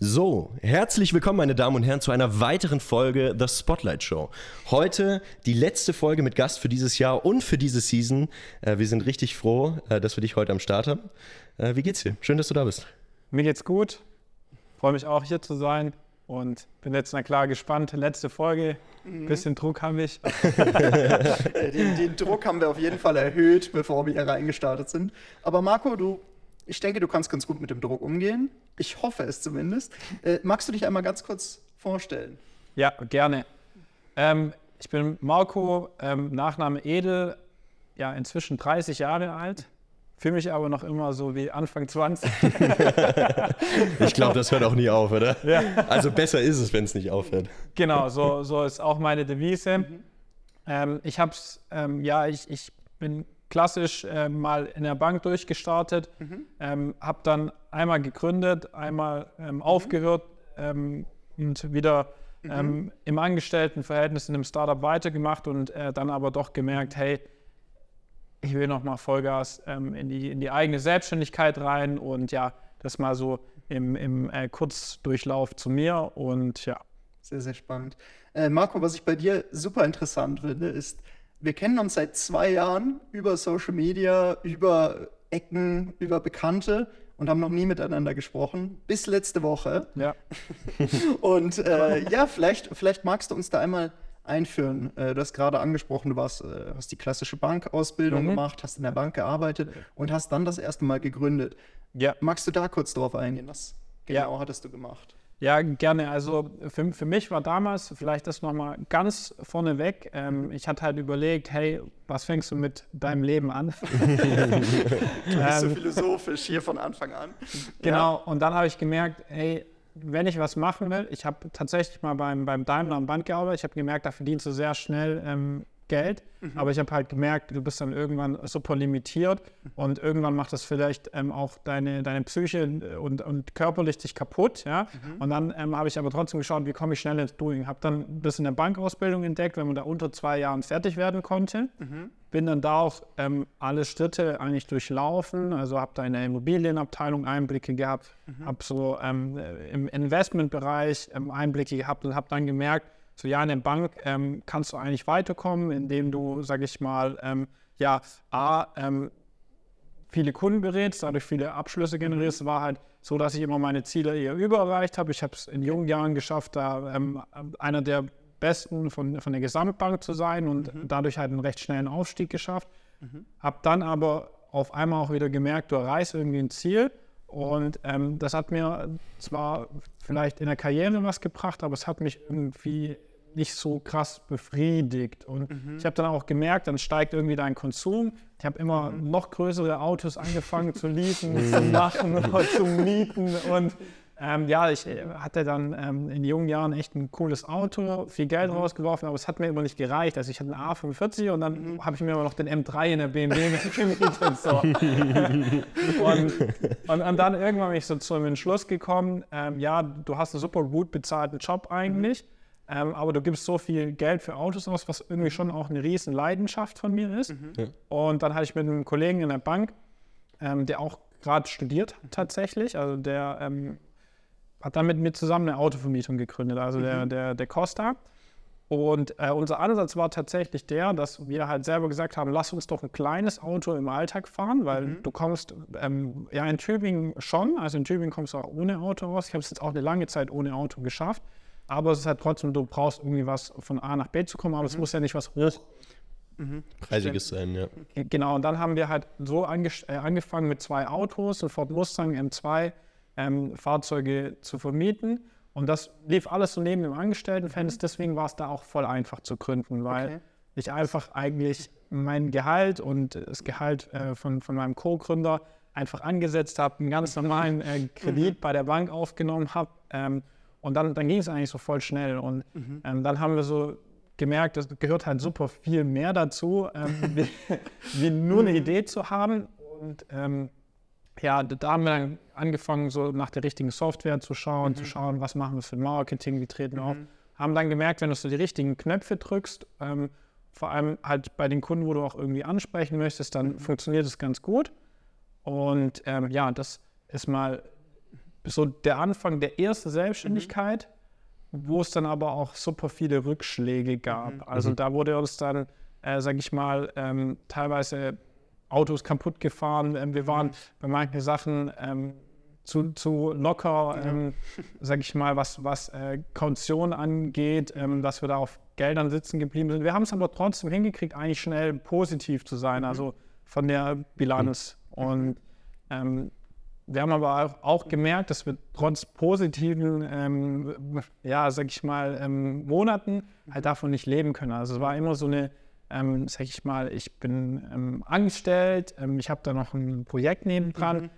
So, herzlich willkommen, meine Damen und Herren, zu einer weiteren Folge The Spotlight Show. Heute die letzte Folge mit Gast für dieses Jahr und für diese Season. Äh, wir sind richtig froh, äh, dass wir dich heute am Start haben. Äh, wie geht's dir? Schön, dass du da bist. Mir geht's gut. Freue mich auch hier zu sein und bin jetzt na klar gespannt. Letzte Folge, mhm. bisschen Druck habe ich. den, den Druck haben wir auf jeden Fall erhöht, bevor wir hier reingestartet sind. Aber Marco, du ich denke, du kannst ganz gut mit dem Druck umgehen. Ich hoffe es zumindest. Äh, magst du dich einmal ganz kurz vorstellen? Ja, gerne. Ähm, ich bin Marco, ähm, Nachname Edel, ja, inzwischen 30 Jahre alt. Fühle mich aber noch immer so wie Anfang 20. ich glaube, das hört auch nie auf, oder? Ja. Also besser ist es, wenn es nicht aufhört. Genau, so, so ist auch meine Devise. Mhm. Ähm, ich habe es, ähm, ja, ich, ich bin klassisch äh, mal in der Bank durchgestartet, mhm. ähm, habe dann einmal gegründet, einmal ähm, mhm. aufgehört ähm, und wieder mhm. Ähm, im Angestelltenverhältnis in einem Startup weitergemacht und äh, dann aber doch gemerkt, hey, ich will nochmal Vollgas ähm, in, die, in die eigene Selbstständigkeit rein und ja, das mal so im, im äh, Kurzdurchlauf zu mir und ja. Sehr, sehr spannend. Äh, Marco, was ich bei dir super interessant finde, ist, wir kennen uns seit zwei Jahren über Social Media, über Ecken, über Bekannte und haben noch nie miteinander gesprochen, bis letzte Woche. Ja. und äh, ja, vielleicht, vielleicht magst du uns da einmal einführen. Äh, du hast gerade angesprochen, du warst, äh, hast die klassische Bankausbildung mhm. gemacht, hast in der Bank gearbeitet und hast dann das erste Mal gegründet. Ja. Magst du da kurz drauf eingehen? Was genau ja. hattest du gemacht? Ja, gerne. Also für, für mich war damals, vielleicht das nochmal ganz vorneweg, ähm, ich hatte halt überlegt, hey, was fängst du mit deinem Leben an? du bist so ähm, philosophisch hier von Anfang an. Genau, ja. und dann habe ich gemerkt, hey, wenn ich was machen will, ich habe tatsächlich mal beim, beim Daimler am Band gearbeitet, ich habe gemerkt, da verdienst du sehr schnell ähm, Geld. Mhm. Aber ich habe halt gemerkt, du bist dann irgendwann super limitiert und irgendwann macht das vielleicht ähm, auch deine, deine Psyche und, und körperlich dich kaputt. Ja? Mhm. Und dann ähm, habe ich aber trotzdem geschaut, wie komme ich schnell ins Doing. Habe dann das in der Bankausbildung entdeckt, wenn man da unter zwei Jahren fertig werden konnte. Mhm. Bin dann da auch ähm, alle Schritte eigentlich durchlaufen. Also habe da in der Immobilienabteilung Einblicke gehabt, mhm. habe so ähm, im Investmentbereich ähm, Einblicke gehabt und habe dann gemerkt, so ja, in der Bank ähm, kannst du eigentlich weiterkommen, indem du, sage ich mal, ähm, ja, A, ähm, viele Kunden berätst, dadurch viele Abschlüsse generierst, war halt so, dass ich immer meine Ziele eher übererreicht habe. Ich habe es in jungen Jahren geschafft, da ähm, einer der Besten von, von der Gesamtbank zu sein und mhm. dadurch halt einen recht schnellen Aufstieg geschafft. Mhm. Habe dann aber auf einmal auch wieder gemerkt, du erreichst irgendwie ein Ziel und ähm, das hat mir zwar vielleicht in der Karriere was gebracht, aber es hat mich irgendwie nicht so krass befriedigt. Und mhm. ich habe dann auch gemerkt, dann steigt irgendwie dein Konsum. Ich habe immer mhm. noch größere Autos angefangen zu leasen, zu machen oder zu mieten. Und ähm, ja, ich äh, hatte dann ähm, in jungen Jahren echt ein cooles Auto, viel Geld mhm. rausgeworfen, aber es hat mir immer nicht gereicht. Also ich hatte einen A45 und dann mhm. habe ich mir immer noch den M3 in der BMW gemietet. So. und, und, und, dann irgendwann bin ich so zum Entschluss gekommen, ähm, ja, du hast einen super gut bezahlten Job eigentlich. Mhm ähm, aber du gibst so viel Geld für Autos aus, was irgendwie schon auch eine riesen Leidenschaft von mir ist. Mhm. Ja. Und dann hatte ich mit einem Kollegen in der Bank, ähm, der auch gerade studiert tatsächlich, also der ähm, hat dann mit mir zusammen eine Autovermietung gegründet, also mhm. der, der, der Costa. Und äh, unser Ansatz war tatsächlich der, dass wir halt selber gesagt haben, lass uns doch ein kleines Auto im Alltag fahren, weil mhm. du kommst, ähm, ja in Tübingen schon, also in Tübingen kommst du auch ohne Auto raus. Ich habe es jetzt auch eine lange Zeit ohne Auto geschafft. Aber es ist halt trotzdem, du brauchst irgendwie was von A nach B zu kommen, aber mhm. es muss ja nicht was hoch. Mhm. Preisiges sein, ja. Genau, und dann haben wir halt so ange äh, angefangen mit zwei Autos, ein Ford Mustang M2, ähm, Fahrzeuge zu vermieten. Und das lief alles so neben dem Angestelltenverhältnis, mhm. deswegen war es da auch voll einfach zu gründen, weil okay. ich einfach eigentlich mein Gehalt und das Gehalt äh, von, von meinem Co-Gründer einfach angesetzt habe, einen ganz normalen äh, Kredit mhm. bei der Bank aufgenommen habe. Ähm, und dann, dann ging es eigentlich so voll schnell. Und mhm. ähm, dann haben wir so gemerkt, es gehört halt super viel mehr dazu, ähm, wie, wie, nur eine Idee zu haben. Und ähm, ja, da haben wir dann angefangen, so nach der richtigen Software zu schauen, mhm. zu schauen, was machen wir für Marketing, wie treten wir mhm. auf. Haben dann gemerkt, wenn du so die richtigen Knöpfe drückst, ähm, vor allem halt bei den Kunden, wo du auch irgendwie ansprechen möchtest, dann mhm. funktioniert es ganz gut. Und ähm, ja, das ist mal so der Anfang der ersten Selbstständigkeit, wo es dann aber auch super viele Rückschläge gab. Also da wurde uns dann, äh, sag ich mal, ähm, teilweise Autos kaputt gefahren. Ähm, wir waren bei manchen Sachen ähm, zu, zu locker, ähm, sag ich mal, was, was äh, Kaution angeht, ähm, dass wir da auf Geldern sitzen geblieben sind. Wir haben es aber trotzdem hingekriegt, eigentlich schnell positiv zu sein, also von der Bilanz. Und ähm, wir haben aber auch, gemerkt, dass wir trotz positiven, ähm, ja, sag ich mal, ähm, Monaten halt davon nicht leben können. Also es war immer so eine, ähm, sag ich mal, ich bin ähm, angestellt, ähm, ich habe da noch ein Projekt nebendran,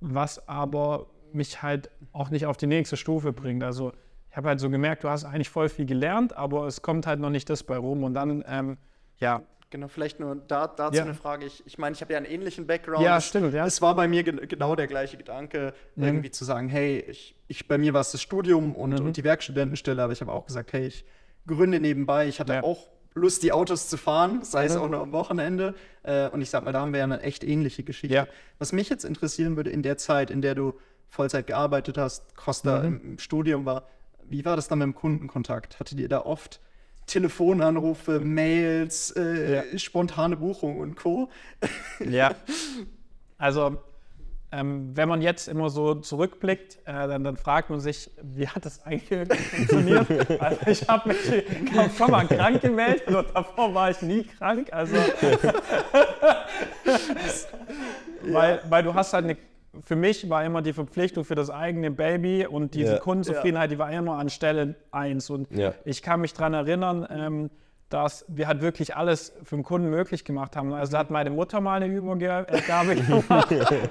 was aber mich halt auch nicht auf die nächste Stufe bringt. Also ich habe halt so gemerkt, du hast eigentlich voll viel gelernt, aber es kommt halt noch nicht das bei rum. Und dann, ähm, ja, Genau, vielleicht nur da, dazu Ja. eine Frage. Ich, ich meine, ich habe ja einen ähnlichen Background. Ja, stimmt, ja. Es war bei mir gen genau der gleiche Gedanke, Mhm. irgendwie zu sagen, hey, ich, ich bei mir war es das Studium und, Mhm. und die Werkstudentenstelle, aber ich habe auch gesagt, hey, ich gründe nebenbei. Ich hatte Ja. auch Lust, die Autos zu fahren, sei es auch nur am Wochenende. Äh, und ich sag mal, da haben wir ja eine echt ähnliche Geschichte. Ja. Was mich jetzt interessieren würde, in der Zeit, in der du Vollzeit gearbeitet hast, Costa Mhm. im, im Studium war, wie war das dann mit dem Kundenkontakt? Hattet ihr da oft Telefonanrufe, Mails, äh, spontane Buchungen und Co. Ja. Also, ähm, wenn man jetzt immer so zurückblickt, äh, dann, dann fragt man sich, wie hat das eigentlich funktioniert? Also, ich habe mich schon mal krank gemeldet und davor war ich nie krank. Also, weil, weil du hast halt eine. Für mich war immer die Verpflichtung für das eigene Baby und diese Ja. Kundenzufriedenheit, die war immer an Stelle eins. Und Ja. ich kann mich daran erinnern, ähm, dass wir halt wirklich alles für den Kunden möglich gemacht haben. Also da hat meine Mutter mal eine Übergabe gemacht.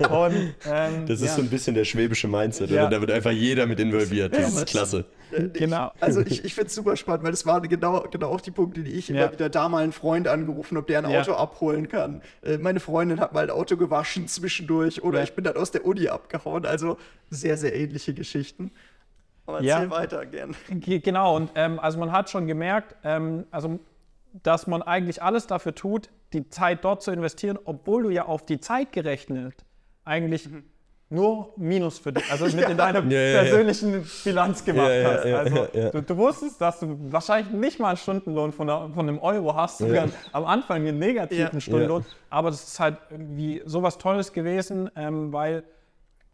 Und, ähm, Das ist ja, so ein bisschen der schwäbische Mindset, Ja. oder? Da wird einfach jeder mit involviert. Das ist was- klasse. Genau. Ich, also ich, ich finde es super spannend, weil das waren genau, genau auch die Punkte, die ich Ja. immer wieder da mal einen Freund angerufen, ob der ein Ja. Auto abholen kann. Äh, meine Freundin hat mal ein Auto gewaschen zwischendurch oder Ja. ich bin dann aus der Uni abgehauen. Also sehr, sehr ähnliche Geschichten. Aber Ja. erzähl weiter gern. Ge- Genau, und ähm, also man hat schon gemerkt, ähm, also, dass man eigentlich alles dafür tut, die Zeit dort zu investieren, obwohl du ja auf die Zeit gerechnet eigentlich nur Minus für dich, also mit in deiner Ja, ja, ja. persönlichen Bilanz gemacht Ja, ja, hast. ja, also ja, ja. Du, du wusstest, dass du wahrscheinlich nicht mal einen Stundenlohn von, einer, von einem Euro hast, sogar am Anfang einen negativen Ja. Stundenlohn, aber das ist halt irgendwie sowas Tolles gewesen, ähm, weil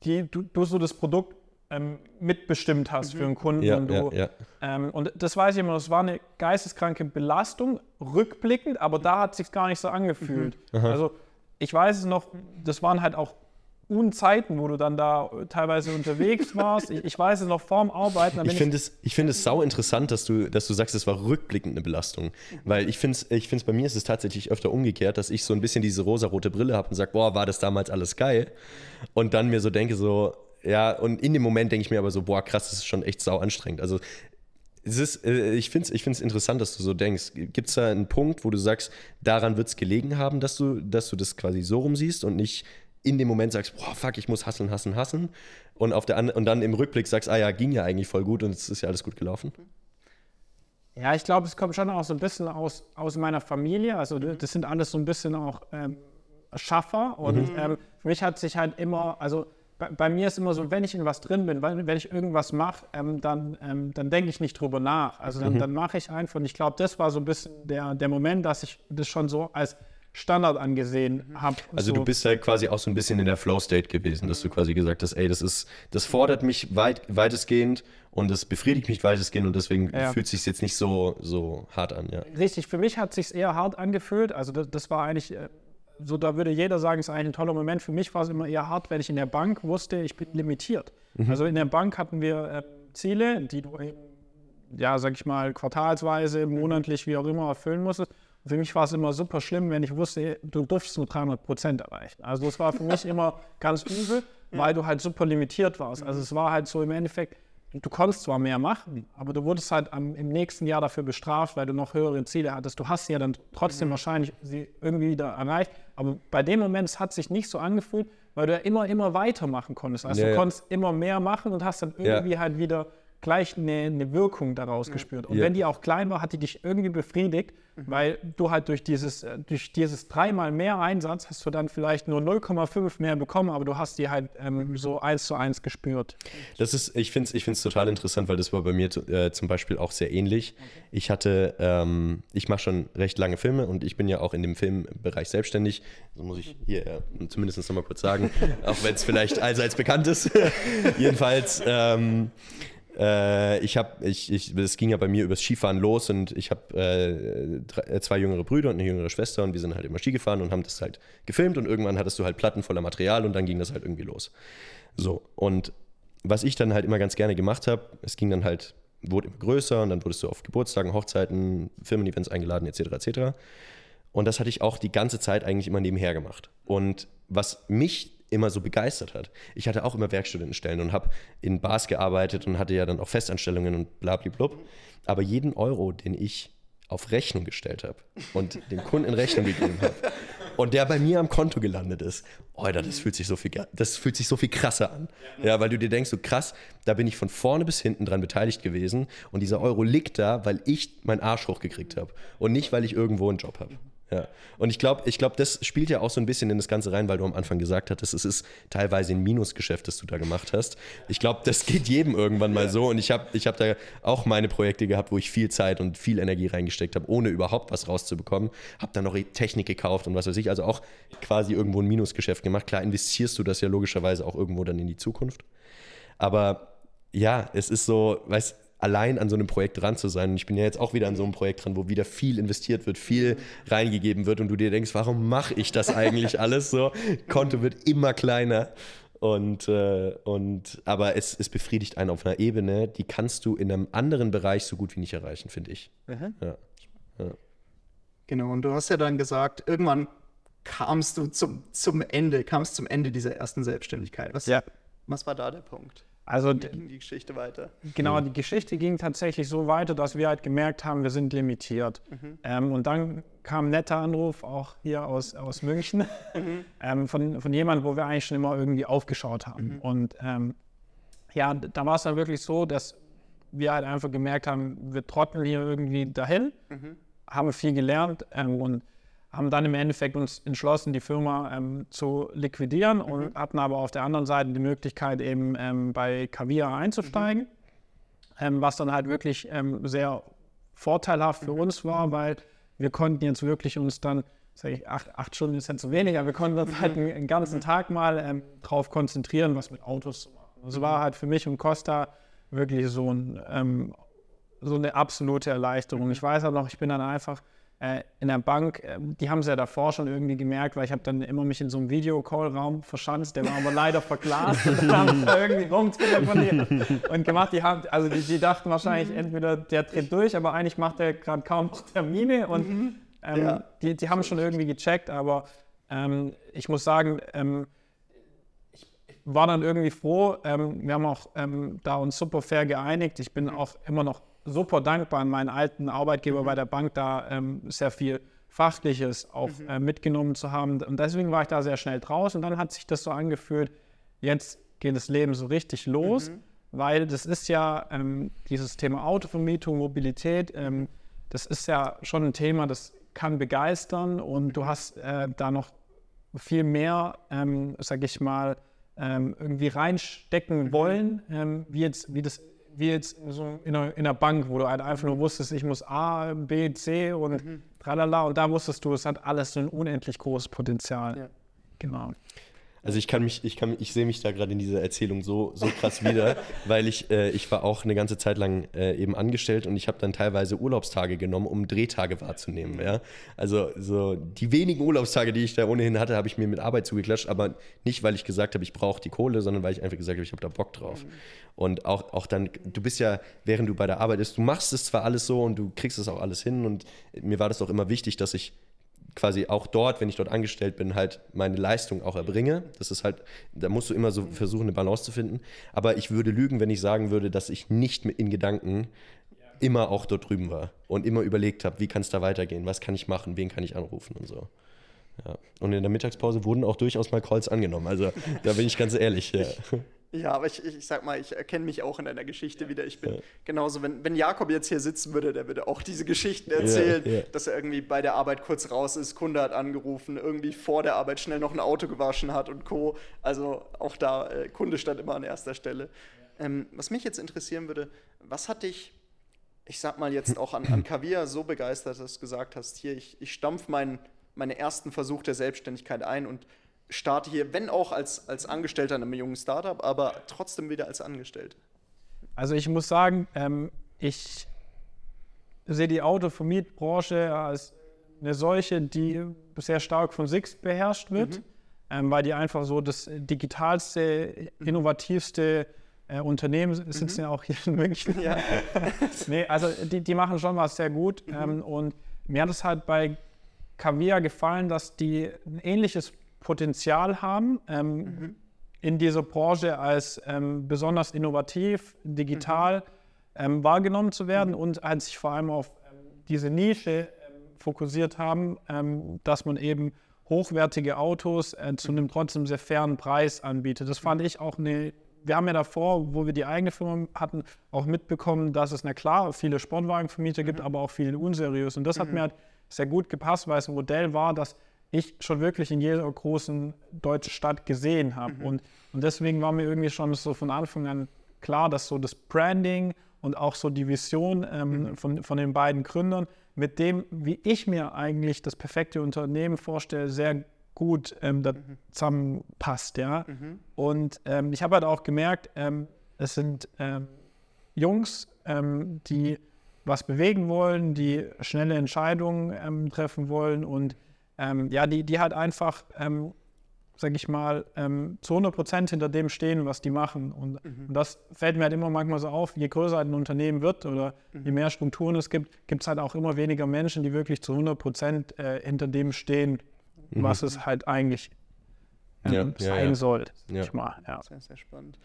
die, du, du so das Produkt ähm, mitbestimmt hast für einen Kunden. Ja, und ja, du, ja. ähm, und das weiß ich immer, das war eine geisteskranke Belastung, rückblickend, aber da hat es sich gar nicht so angefühlt. Also ich weiß es noch, das waren halt auch Unzeiten, wo du dann da teilweise unterwegs warst. Ich, ich weiß es noch vorm Arbeiten. Ich finde es, ich finde es sau interessant, dass du, dass du sagst, es war rückblickend eine Belastung. Weil ich finde es, ich finde es bei mir ist es tatsächlich öfter umgekehrt, dass ich so ein bisschen diese rosarote Brille habe und sage, boah, war das damals alles geil? Und dann mir so denke, so, ja, und in dem Moment denke ich mir aber so, boah, krass, das ist schon echt sau anstrengend. Also es ist, äh, ich finde es ich find's interessant, dass du so denkst. Gibt es da einen Punkt, wo du sagst, daran wird es gelegen haben, dass du, dass du das quasi so rumsiehst und nicht in dem Moment sagst, boah, fuck, ich muss hasseln, hasseln, hasseln. Und, auf der, und dann im Rückblick sagst, ah ja, ging ja eigentlich voll gut und es ist ja alles gut gelaufen. Ja, ich glaube, es kommt schon auch so ein bisschen aus, aus meiner Familie. Also das sind alles so ein bisschen auch ähm, Schaffer. Und ähm, für mich hat sich halt immer, also bei, bei mir ist immer so, wenn ich in was drin bin, weil, wenn ich irgendwas mache, ähm, dann, ähm, dann denke ich nicht drüber nach. Also dann, dann mache ich einfach. Und ich glaube, das war so ein bisschen der, der Moment, dass ich das schon so als Standard angesehen habe. Also so. du bist halt quasi auch so ein bisschen in der Flow-State gewesen, dass du quasi gesagt hast, ey, das ist, das fordert mich weit, weitestgehend und das befriedigt mich weitestgehend und deswegen Ja. fühlt es sich jetzt nicht so, so hart an, ja. Richtig, für mich hat es sich eher hart angefühlt. Also das, das war eigentlich, äh, so da würde jeder sagen, es ist eigentlich ein toller Moment. Für mich war es immer eher hart, wenn ich in der Bank wusste, ich bin limitiert. Also in der Bank hatten wir äh, Ziele, die du eben, ja, sag ich mal, quartalsweise, monatlich, wie auch immer, erfüllen musstest. Und für mich war es immer super schlimm, wenn ich wusste, du durftest nur 300 Prozent erreichen. Also das war für mich immer ganz übel, weil du halt super limitiert warst. Also es war halt so im Endeffekt, du konntest zwar mehr machen, aber du wurdest halt am, im nächsten Jahr dafür bestraft, weil du noch höhere Ziele hattest. Du hast sie ja dann trotzdem wahrscheinlich sie irgendwie wieder erreicht. Aber bei dem Moment, es hat sich nicht so angefühlt, weil du ja immer, immer weitermachen konntest. Also Ja, du ja. konntest immer mehr machen und hast dann Ja. irgendwie halt wieder gleich eine, eine Wirkung daraus gespürt. Und Ja. wenn die auch klein war, hat die dich irgendwie befriedigt, weil du halt durch dieses, äh, durch dieses dreimal mehr Einsatz hast du dann vielleicht nur 0,5 mehr bekommen, aber du hast die halt ähm, so eins zu eins gespürt. Das ist, ich finde es ich find's total interessant, weil das war bei mir äh, zum Beispiel auch sehr ähnlich. Ich hatte, ähm, ich mache schon recht lange Filme und ich bin ja auch in dem Filmbereich selbstständig. So muss ich hier äh, zumindest noch mal kurz sagen, auch wenn es vielleicht allseits bekannt ist. Jedenfalls, ähm, äh, ich habe, ich, ich, es ging ja bei mir übers Skifahren los und ich habe äh, äh, zwei jüngere Brüder und eine jüngere Schwester und wir sind halt immer Ski gefahren und haben das halt gefilmt und irgendwann hattest du halt Platten voller Material und dann ging das halt irgendwie los. So, und was ich dann halt immer ganz gerne gemacht habe, es ging dann halt, wurde immer größer und dann wurdest du auf Geburtstagen, Hochzeiten, Firmen-Events eingeladen, etc. etc. Und das hatte ich auch die ganze Zeit eigentlich immer nebenher gemacht. Und was mich immer so begeistert hat, ich hatte auch immer Werkstudentenstellen und habe in Bars gearbeitet und hatte ja dann auch Festanstellungen und blablablub. Aber jeden Euro, den ich auf Rechnung gestellt habe und dem Kunden in Rechnung gegeben habe und der bei mir am Konto gelandet ist, Alter, das fühlt sich so viel, das fühlt sich so viel krasser an. Ja, weil du dir denkst, so krass, da bin ich von vorne bis hinten dran beteiligt gewesen und dieser Euro liegt da, weil ich meinen Arsch hochgekriegt habe und nicht, weil ich irgendwo einen Job habe. Ja. Und ich glaube, ich glaub, das spielt ja auch so ein bisschen in das Ganze rein, weil du am Anfang gesagt hattest, es ist teilweise ein Minusgeschäft, das du da gemacht hast. Ich glaube, das geht jedem irgendwann mal so. Und ich habe ich hab da auch meine Projekte gehabt, wo ich viel Zeit und viel Energie reingesteckt habe, ohne überhaupt was rauszubekommen. Habe dann noch Technik gekauft und was weiß ich. Also auch quasi irgendwo ein Minusgeschäft gemacht. Klar investierst du das ja logischerweise auch irgendwo dann in die Zukunft. Aber ja, es ist so, weißt allein an so einem Projekt dran zu sein. Und ich bin ja jetzt auch wieder an so einem Projekt dran, wo wieder viel investiert wird, viel reingegeben wird und du dir denkst, warum mache ich das eigentlich alles so? Konto wird immer kleiner. Und, äh, und aber es, es befriedigt einen auf einer Ebene, die kannst du in einem anderen Bereich so gut wie nicht erreichen, finde ich. Ja. Genau, und du hast ja dann gesagt, irgendwann kamst du zum, zum Ende, kamst zum Ende dieser ersten Selbstständigkeit. Was, Ja. was war da der Punkt? Also die Geschichte weiter? Genau, die Geschichte ging tatsächlich so weiter, dass wir halt gemerkt haben, wir sind limitiert. Ähm, und dann kam ein netter Anruf, auch hier aus, aus München, ähm, von, von jemandem, wo wir eigentlich schon immer irgendwie aufgeschaut haben. Und ähm, ja, da war es dann wirklich so, dass wir halt einfach gemerkt haben, wir trotteln hier irgendwie dahin, haben viel gelernt ähm, und haben dann im Endeffekt uns entschlossen, die Firma ähm, zu liquidieren und hatten aber auf der anderen Seite die Möglichkeit, eben ähm, bei Kavia einzusteigen, ähm, was dann halt wirklich ähm, sehr vorteilhaft für uns war, weil wir konnten jetzt wirklich uns dann, sag ich, acht, acht Stunden ist jetzt zu wenig, aber wir konnten uns halt einen, einen ganzen Tag mal ähm, drauf konzentrieren, was mit Autos zu machen. Das war halt für mich und Costa wirklich so, ein, ähm, so eine absolute Erleichterung. Ich weiß auch noch, ich bin dann einfach äh, in der Bank, äh, die haben es ja davor schon irgendwie gemerkt, weil ich habe dann immer mich in so einem Videocall-Raum verschanzt, der war aber leider verglast und dann haben sie irgendwie rumtelefoniert und gemacht. Die, haben, also die, die dachten wahrscheinlich entweder der dreht durch, aber eigentlich macht er gerade kaum Termine und ähm, Ja. die, die haben schon irgendwie gecheckt, aber ähm, ich muss sagen, ähm, war dann irgendwie froh. Ähm, wir haben auch ähm, da uns super fair geeinigt. Ich bin auch immer noch super dankbar an meinen alten Arbeitgeber bei der Bank, da ähm, sehr viel Fachliches auch äh, mitgenommen zu haben. Und deswegen war ich da sehr schnell draus. Und dann hat sich das so angefühlt, jetzt geht das Leben so richtig los, weil das ist ja ähm, dieses Thema Autovermietung, Mobilität, ähm, das ist ja schon ein Thema, das kann begeistern. Und du hast äh, da noch viel mehr, ähm, sag ich mal, ähm, irgendwie reinstecken wollen, ähm, wie jetzt, wie das, wie jetzt in, so, in, einer, in einer Bank, wo du halt einfach nur wusstest, ich muss A, B, C und tralala und da wusstest du, es hat alles so ein unendlich großes Potenzial. Ja. Genau. Also ich kann mich, ich kann, ich sehe mich da gerade in dieser Erzählung so, so krass wieder, weil ich, äh, ich war auch eine ganze Zeit lang äh, eben angestellt und ich habe dann teilweise Urlaubstage genommen, um Drehtage wahrzunehmen. Ja? Also so die wenigen Urlaubstage, die ich da ohnehin hatte, habe ich mir mit Arbeit zugeklatscht, aber nicht, weil ich gesagt habe, ich brauche die Kohle, sondern weil ich einfach gesagt habe, ich habe da Bock drauf. Und auch, auch dann, du bist ja, während du bei der Arbeit bist, du machst es zwar alles so und du kriegst es auch alles hin und mir war das auch immer wichtig, dass ich quasi auch dort, wenn ich dort angestellt bin, halt meine Leistung auch erbringe. Das ist halt, da musst du immer so versuchen, eine Balance zu finden. Aber ich würde lügen, wenn ich sagen würde, dass ich nicht mit in Gedanken immer auch dort drüben war und immer überlegt habe, wie kann es da weitergehen, was kann ich machen, wen kann ich anrufen und so. Ja. Und in der Mittagspause wurden auch durchaus mal Calls angenommen. Also da bin ich ganz ehrlich. Ja. Ja, aber ich, ich, sag mal, ich erkenne mich auch in deiner Geschichte wieder. Ich bin genauso, wenn, wenn Jakob jetzt hier sitzen würde, der würde auch diese Geschichten erzählen, Ja, ja. dass er irgendwie bei der Arbeit kurz raus ist, Kunde hat angerufen, irgendwie vor der Arbeit schnell noch ein Auto gewaschen hat und Co. Also auch da, äh, Kunde stand immer an erster Stelle. Ähm, was mich jetzt interessieren würde, was hat dich, ich sag mal jetzt auch an, an Kaviar so begeistert, dass du gesagt hast, hier, ich, ich stampf meinen meine ersten Versuch der Selbstständigkeit ein und starte hier, wenn auch als, als Angestellter in einem jungen Startup, aber trotzdem wieder als Angestellter. Also ich muss sagen, ähm, ich sehe die Autovermietbranche als eine solche, die sehr stark von Sixt beherrscht wird, ähm, weil die einfach so das digitalste, innovativste äh, Unternehmen sind, sitzen ja auch hier in München. Ja. nee, also die, die machen schon was sehr gut. Ähm, und mir hat es halt bei Kaviar gefallen, dass die ein ähnliches Potenzial haben, ähm, in dieser Branche als ähm, besonders innovativ, digital ähm, wahrgenommen zu werden und halt sich vor allem auf ähm, diese Nische ähm, fokussiert haben, dass man eben hochwertige Autos äh, zu einem trotzdem sehr fairen Preis anbietet. Das fand ich auch eine wir haben ja davor, wo wir die eigene Firma hatten, auch mitbekommen, dass es, na klar, viele Sportwagenvermieter gibt, aber auch viele unseriös. Und das hat mir halt sehr gut gepasst, weil es ein Modell war, das ich schon wirklich in jeder großen deutschen Stadt gesehen habe. Und, und deswegen war mir irgendwie schon so von Anfang an klar, dass so das Branding und auch so die Vision ähm, von, von den beiden Gründern mit dem, wie ich mir eigentlich das perfekte Unternehmen vorstelle, sehr gut ähm, da zusammenpasst. Ja? Und ähm, ich habe halt auch gemerkt, ähm, es sind ähm, Jungs, ähm, die was bewegen wollen, die schnelle Entscheidungen treffen wollen und ähm, ja, die, die halt einfach, ähm, sag ich mal, ähm, zu 100 Prozent hinter dem stehen, was die machen. Und, und das fällt mir halt immer manchmal so auf, je größer ein Unternehmen wird oder je mehr Strukturen es gibt, gibt es halt auch immer weniger Menschen, die wirklich zu 100 Prozent äh, hinter dem stehen, was es halt eigentlich ähm, Ja, ja, sein ja. sollte. Ja. Ich mal, ja. Sehr, sehr spannend.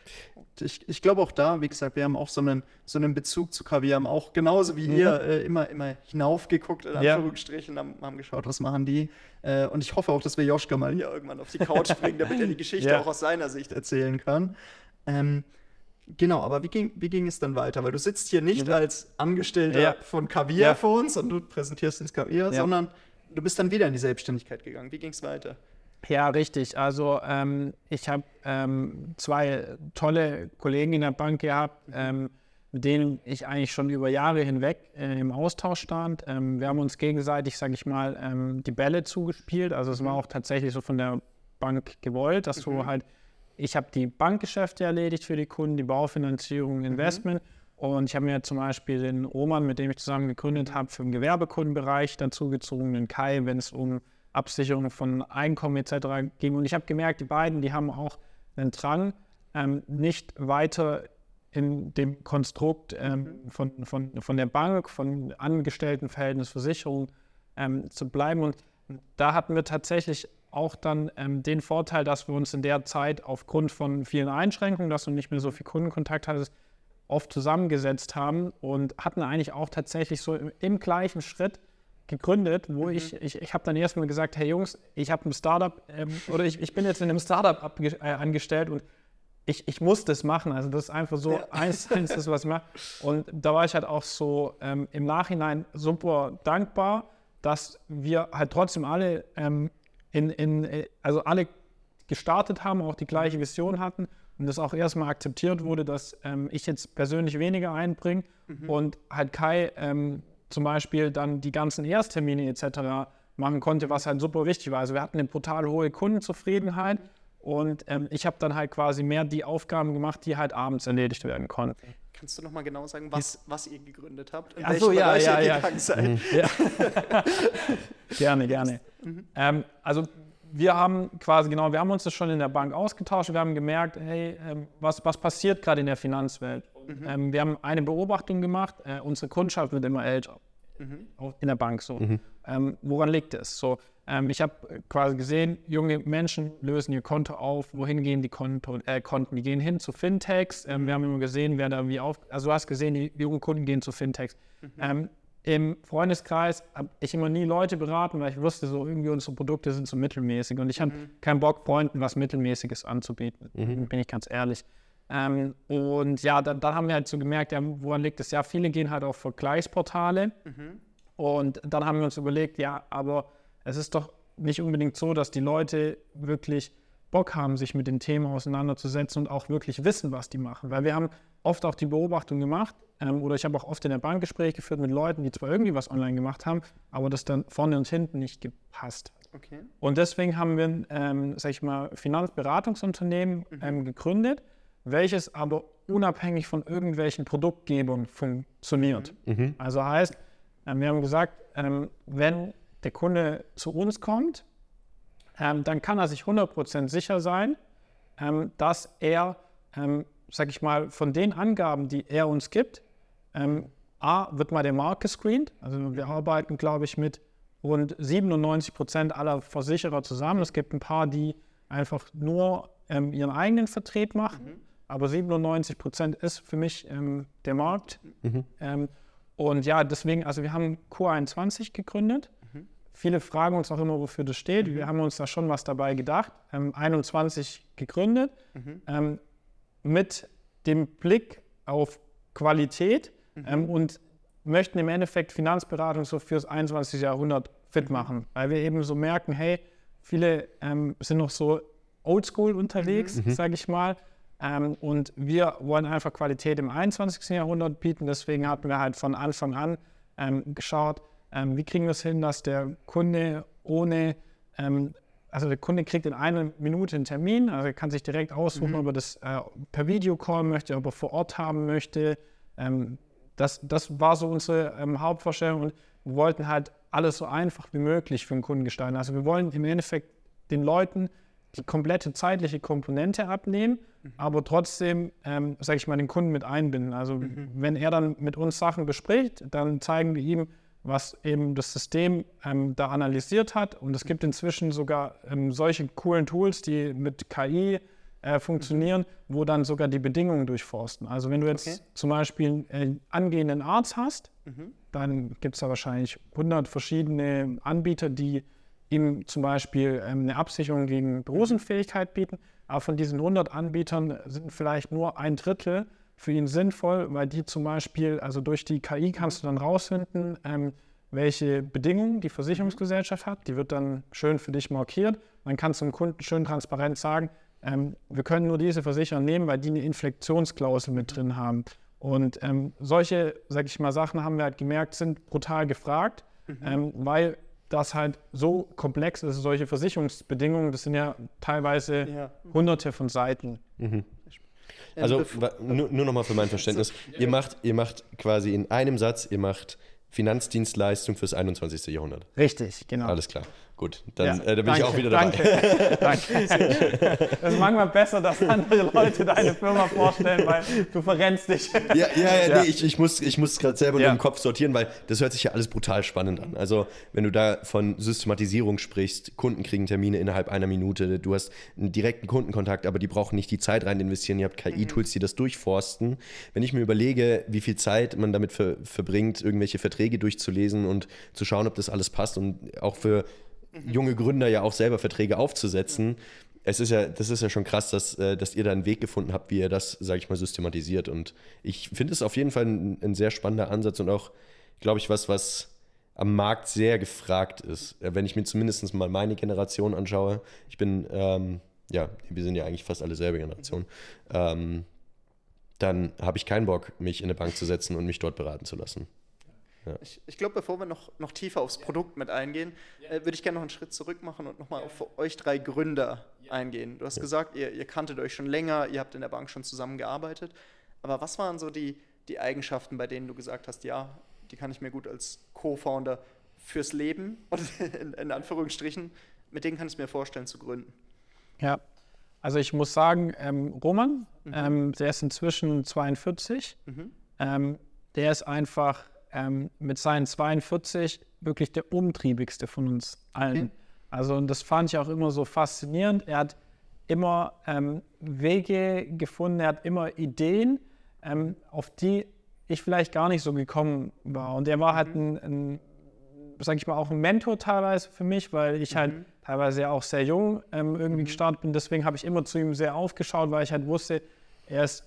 Ich, ich glaube auch da, wie gesagt, wir haben auch so einen, so einen Bezug zu Kaviar, haben auch genauso wie ihr äh, immer, immer hinaufgeguckt, in Ja. Anführungsstrichen, haben, haben geschaut, was machen die. Äh, und ich hoffe auch, dass wir Joschka mal hier irgendwann auf die Couch bringen, damit er die Geschichte Ja. auch aus seiner Sicht erzählen kann. Ähm, genau, aber wie ging, wie ging es dann weiter? Weil du sitzt hier nicht als Angestellter Ja. von Kaviar Ja. vor uns und du präsentierst ins Kaviar, Ja. sondern du bist dann wieder in die Selbstständigkeit gegangen. Wie ging es weiter? Ja, richtig. Also ähm, ich habe ähm, zwei tolle Kollegen in der Bank gehabt, ähm, mit denen ich eigentlich schon über Jahre hinweg äh, im Austausch stand. Ähm, wir haben uns gegenseitig, sage ich mal, ähm, die Bälle zugespielt. Also es war auch tatsächlich so von der Bank gewollt, dass du halt, ich habe die Bankgeschäfte erledigt für die Kunden, die Baufinanzierung, Investment. Und ich habe mir zum Beispiel den Roman, mit dem ich zusammen gegründet habe, für den Gewerbekundenbereich dazugezogen, den Kai, wenn es um Absicherung von Einkommen etc. ging. Und ich habe gemerkt, die beiden, die haben auch einen Drang, ähm, nicht weiter in dem Konstrukt ähm, von, von, von der Bank, von Angestelltenverhältnis, Versicherung ähm, zu bleiben. Und da hatten wir tatsächlich auch dann ähm, den Vorteil, dass wir uns in der Zeit aufgrund von vielen Einschränkungen, dass du nicht mehr so viel Kundenkontakt hattest, oft zusammengesetzt haben und hatten eigentlich auch tatsächlich so im, im gleichen Schritt gegründet, wo ich, ich, ich habe dann erstmal gesagt, hey Jungs, ich habe ein Startup ähm, oder ich, ich bin jetzt in einem Startup äh, angestellt und ich, ich muss das machen. Also das ist einfach so Ja. eins, eins das, was ich mache. Und da war ich halt auch so ähm, im Nachhinein super dankbar, dass wir halt trotzdem alle ähm, in, in, äh, also alle gestartet haben, auch die gleiche Vision hatten und das auch erstmal akzeptiert wurde, dass ähm, ich jetzt persönlich weniger einbringe und halt Kai ähm, zum Beispiel dann die ganzen Ersttermine etc. machen konnte, was halt super wichtig war. Also wir hatten eine brutal hohe Kundenzufriedenheit und ähm, ich habe dann halt quasi mehr die Aufgaben gemacht, die halt abends erledigt werden konnten. Kannst du noch mal genau sagen, was, was ihr gegründet habt? In Ach welchen so, ja, ja, ja. seid? Ja. gerne, gerne. Ähm, also wir haben quasi, genau, wir haben uns das schon in der Bank ausgetauscht. Wir haben gemerkt, hey, ähm, was, was passiert gerade in der Finanzwelt? Und, ähm, wir haben eine Beobachtung gemacht, äh, unsere Kundschaft wird immer älter. Auch in der Bank so. Ähm, woran liegt es? So, ähm, ich habe quasi gesehen, junge Menschen lösen ihr Konto auf. Wohin gehen die Konto, äh, Konten? Die gehen hin zu Fintechs. Ähm, wir haben immer gesehen, wer da wie auf. Also du hast gesehen, die jungen Kunden gehen zu Fintechs. Ähm, Im Freundeskreis habe ich immer nie Leute beraten, weil ich wusste, so irgendwie unsere Produkte sind so mittelmäßig und ich habe keinen Bock, Freunden was Mittelmäßiges anzubieten. Bin ich ganz ehrlich. Ähm, und ja, dann, dann, haben wir halt so gemerkt, ja, woran liegt es? Ja, viele gehen halt auf Vergleichsportale. Mhm. Und dann haben wir uns überlegt, ja, aber es ist doch nicht unbedingt so, dass die Leute wirklich Bock haben, sich mit den Themen auseinanderzusetzen und auch wirklich wissen, was die machen. Weil wir haben oft auch die Beobachtung gemacht, ähm, oder ich habe auch oft in der Bank Gespräche geführt mit Leuten, die zwar irgendwie was online gemacht haben, aber das dann vorne und hinten nicht gepasst hat. Okay. Und deswegen haben wir, ähm, sag ich mal, Finanzberatungsunternehmen mhm. ähm, gegründet, welches aber unabhängig von irgendwelchen Produktgebern funktioniert. Mhm. Also heißt, ähm, wir haben gesagt, ähm, wenn der Kunde zu uns kommt, ähm, dann kann er sich 100% sicher sein, dass er, sag ich mal, von den Angaben, die er uns gibt, A, wird mal der Markt gescreent. Also wir arbeiten, glaube ich, mit rund 97 Prozent aller Versicherer zusammen. Es gibt ein paar, die einfach nur ihren eigenen Vertret machen, mhm. Aber 97 Prozent ist für mich ähm, der Markt. Mhm. Ähm, und ja, deswegen, also wir haben Q21 gegründet. Mhm. Viele fragen uns auch immer, wofür das steht. Mhm. Wir haben uns da schon was dabei gedacht. 21 ähm, gegründet mhm. ähm, mit dem Blick auf Qualität mhm. ähm, und möchten im Endeffekt Finanzberatung so fürs 21. Jahrhundert fit mhm. machen, weil wir eben so merken, hey, viele ähm, sind noch so oldschool unterwegs, sage ich mal. Ähm, und wir wollen einfach Qualität im 21. Jahrhundert bieten. Deswegen hatten wir halt von Anfang an ähm, geschaut, ähm, wie kriegen wir es hin, dass der Kunde ohne, ähm, also der Kunde kriegt in einer Minute einen Termin, also er kann sich direkt aussuchen, mhm. ob er das äh, per Videocall möchte, ob er vor Ort haben möchte. Ähm, das, das war so unsere ähm, Hauptvorstellung und wir wollten halt alles so einfach wie möglich für den Kunden gestalten. Also wir wollen im Endeffekt den Leuten die komplette zeitliche Komponente abnehmen, mhm. aber trotzdem, ähm, sage ich mal, den Kunden mit einbinden. Also mhm. wenn er dann mit uns Sachen bespricht, dann zeigen wir ihm, was eben das System ähm, da analysiert hat. Und es gibt inzwischen sogar ähm, solche coolen Tools, die mit KI äh, funktionieren, mhm. wo dann sogar die Bedingungen durchforsten. Also wenn du jetzt okay. zum Beispiel einen äh, angehenden Arzt hast, mhm. dann gibt es da wahrscheinlich 100 verschiedene Anbieter, die ihm zum Beispiel ähm, eine Absicherung gegen Berufsunfähigkeit bieten. Aber von diesen 100 Anbietern sind vielleicht nur ein Drittel für ihn sinnvoll, weil die zum Beispiel, also durch die KI kannst du dann rausfinden, ähm, welche Bedingungen die Versicherungsgesellschaft hat. Die wird dann schön für dich markiert. Dann kannst du dem Kunden schön transparent sagen, ähm, wir können nur diese Versicherer nehmen, weil die eine Inflektionsklausel mit drin haben. Und ähm, solche, sag ich mal, Sachen haben wir halt gemerkt, sind brutal gefragt, mhm. ähm, weil das halt so komplex ist, solche Versicherungsbedingungen, das sind ja teilweise ja. hunderte von Seiten. Mhm. Also nur, nur nochmal für mein Verständnis. Ihr macht, ihr macht quasi in einem Satz, ihr macht Finanzdienstleistung fürs 21. Jahrhundert. Richtig, genau. Alles klar. Gut, dann ja, äh, da bin danke, ich auch wieder dabei. Danke, danke. Das ist manchmal besser, dass andere Leute deine Firma vorstellen, weil du verrennst dich. Ja, ja, ja, ja. Nee, ich, ich muss, ich muss gerade selber ja. nur im Kopf sortieren, weil das hört sich ja alles brutal spannend an. Also, wenn du da von Systematisierung sprichst, Kunden kriegen Termine innerhalb einer Minute, du hast einen direkten Kundenkontakt, aber die brauchen nicht die Zeit rein investieren. Ihr habt KI-Tools, die das durchforsten. Wenn ich mir überlege, wie viel Zeit man damit ver verbringt, irgendwelche Verträge durchzulesen und zu schauen, ob das alles passt und auch für mhm. Junge Gründer ja auch selber Verträge aufzusetzen. Es ist ja, das ist ja schon krass, dass, äh, dass ihr da einen Weg gefunden habt, wie ihr das, sage ich mal, systematisiert. Und ich finde es auf jeden Fall ein, ein sehr spannender Ansatz und auch, glaube ich, was, was am Markt sehr gefragt ist. Äh, wenn ich mir zumindest mal meine Generation anschaue, ich bin, ähm, ja, wir sind ja eigentlich fast alle selbe Generation, ähm, dann habe ich keinen Bock, mich in eine Bank zu setzen und mich dort beraten zu lassen. Ja. Ich, ich glaube, bevor wir noch, noch tiefer aufs Produkt mit eingehen, äh, würde ich gerne noch einen Schritt zurück machen und nochmal auf euch drei Gründer eingehen. Du hast ja. gesagt, ihr, ihr kanntet euch schon länger, ihr habt in der Bank schon zusammengearbeitet. Aber was waren so die, die Eigenschaften, bei denen du gesagt hast, ja, die kann ich mir gut als Co-Founder fürs Leben, in, in Anführungsstrichen, mit denen kann ich mir vorstellen zu gründen? Ja, also ich muss sagen, ähm, Roman, mhm. ähm, der ist inzwischen 42. Mhm. Ähm, der ist einfach ähm, mit seinen 42 wirklich der umtriebigste von uns allen. Okay. Also und das fand ich auch immer so faszinierend. Er hat immer ähm, Wege gefunden, er hat immer Ideen, ähm, auf die ich vielleicht gar nicht so gekommen war. Und er war halt mhm. ein, ein sage ich mal, auch ein Mentor teilweise für mich, weil ich halt mhm. halt teilweise ja auch sehr jung ähm, irgendwie mhm. gestartet bin. Deswegen habe ich immer zu ihm sehr aufgeschaut, weil ich halt wusste, er ist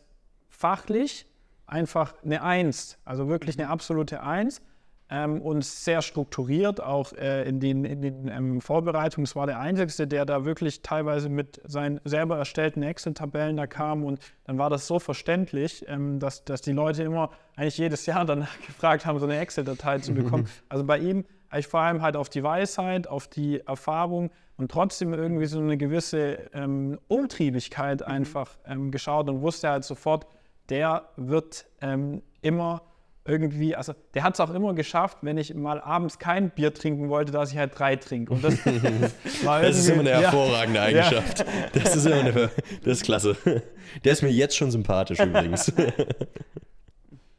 fachlich einfach eine Eins, also wirklich eine absolute Eins ähm, und sehr strukturiert, auch äh, in den, in den ähm, Vorbereitungen. Es war der Einzige, der da wirklich teilweise mit seinen selber erstellten Excel-Tabellen da kam und dann war das so verständlich, ähm, dass, dass die Leute immer eigentlich jedes Jahr danach gefragt haben, so eine Excel-Datei zu bekommen. Also bei ihm habe ich vor allem halt auf die Weisheit, auf die Erfahrung und trotzdem irgendwie so eine gewisse ähm, Umtriebigkeit mhm. einfach ähm, geschaut und wusste halt sofort, der wird ähm, immer irgendwie, also der hat es auch immer geschafft, wenn ich mal abends kein Bier trinken wollte, dass ich halt drei trinke. Und das, das ist immer eine hervorragende ja, Eigenschaft. Ja. Das ist immer eine, das ist klasse. Der ist mir jetzt schon sympathisch übrigens.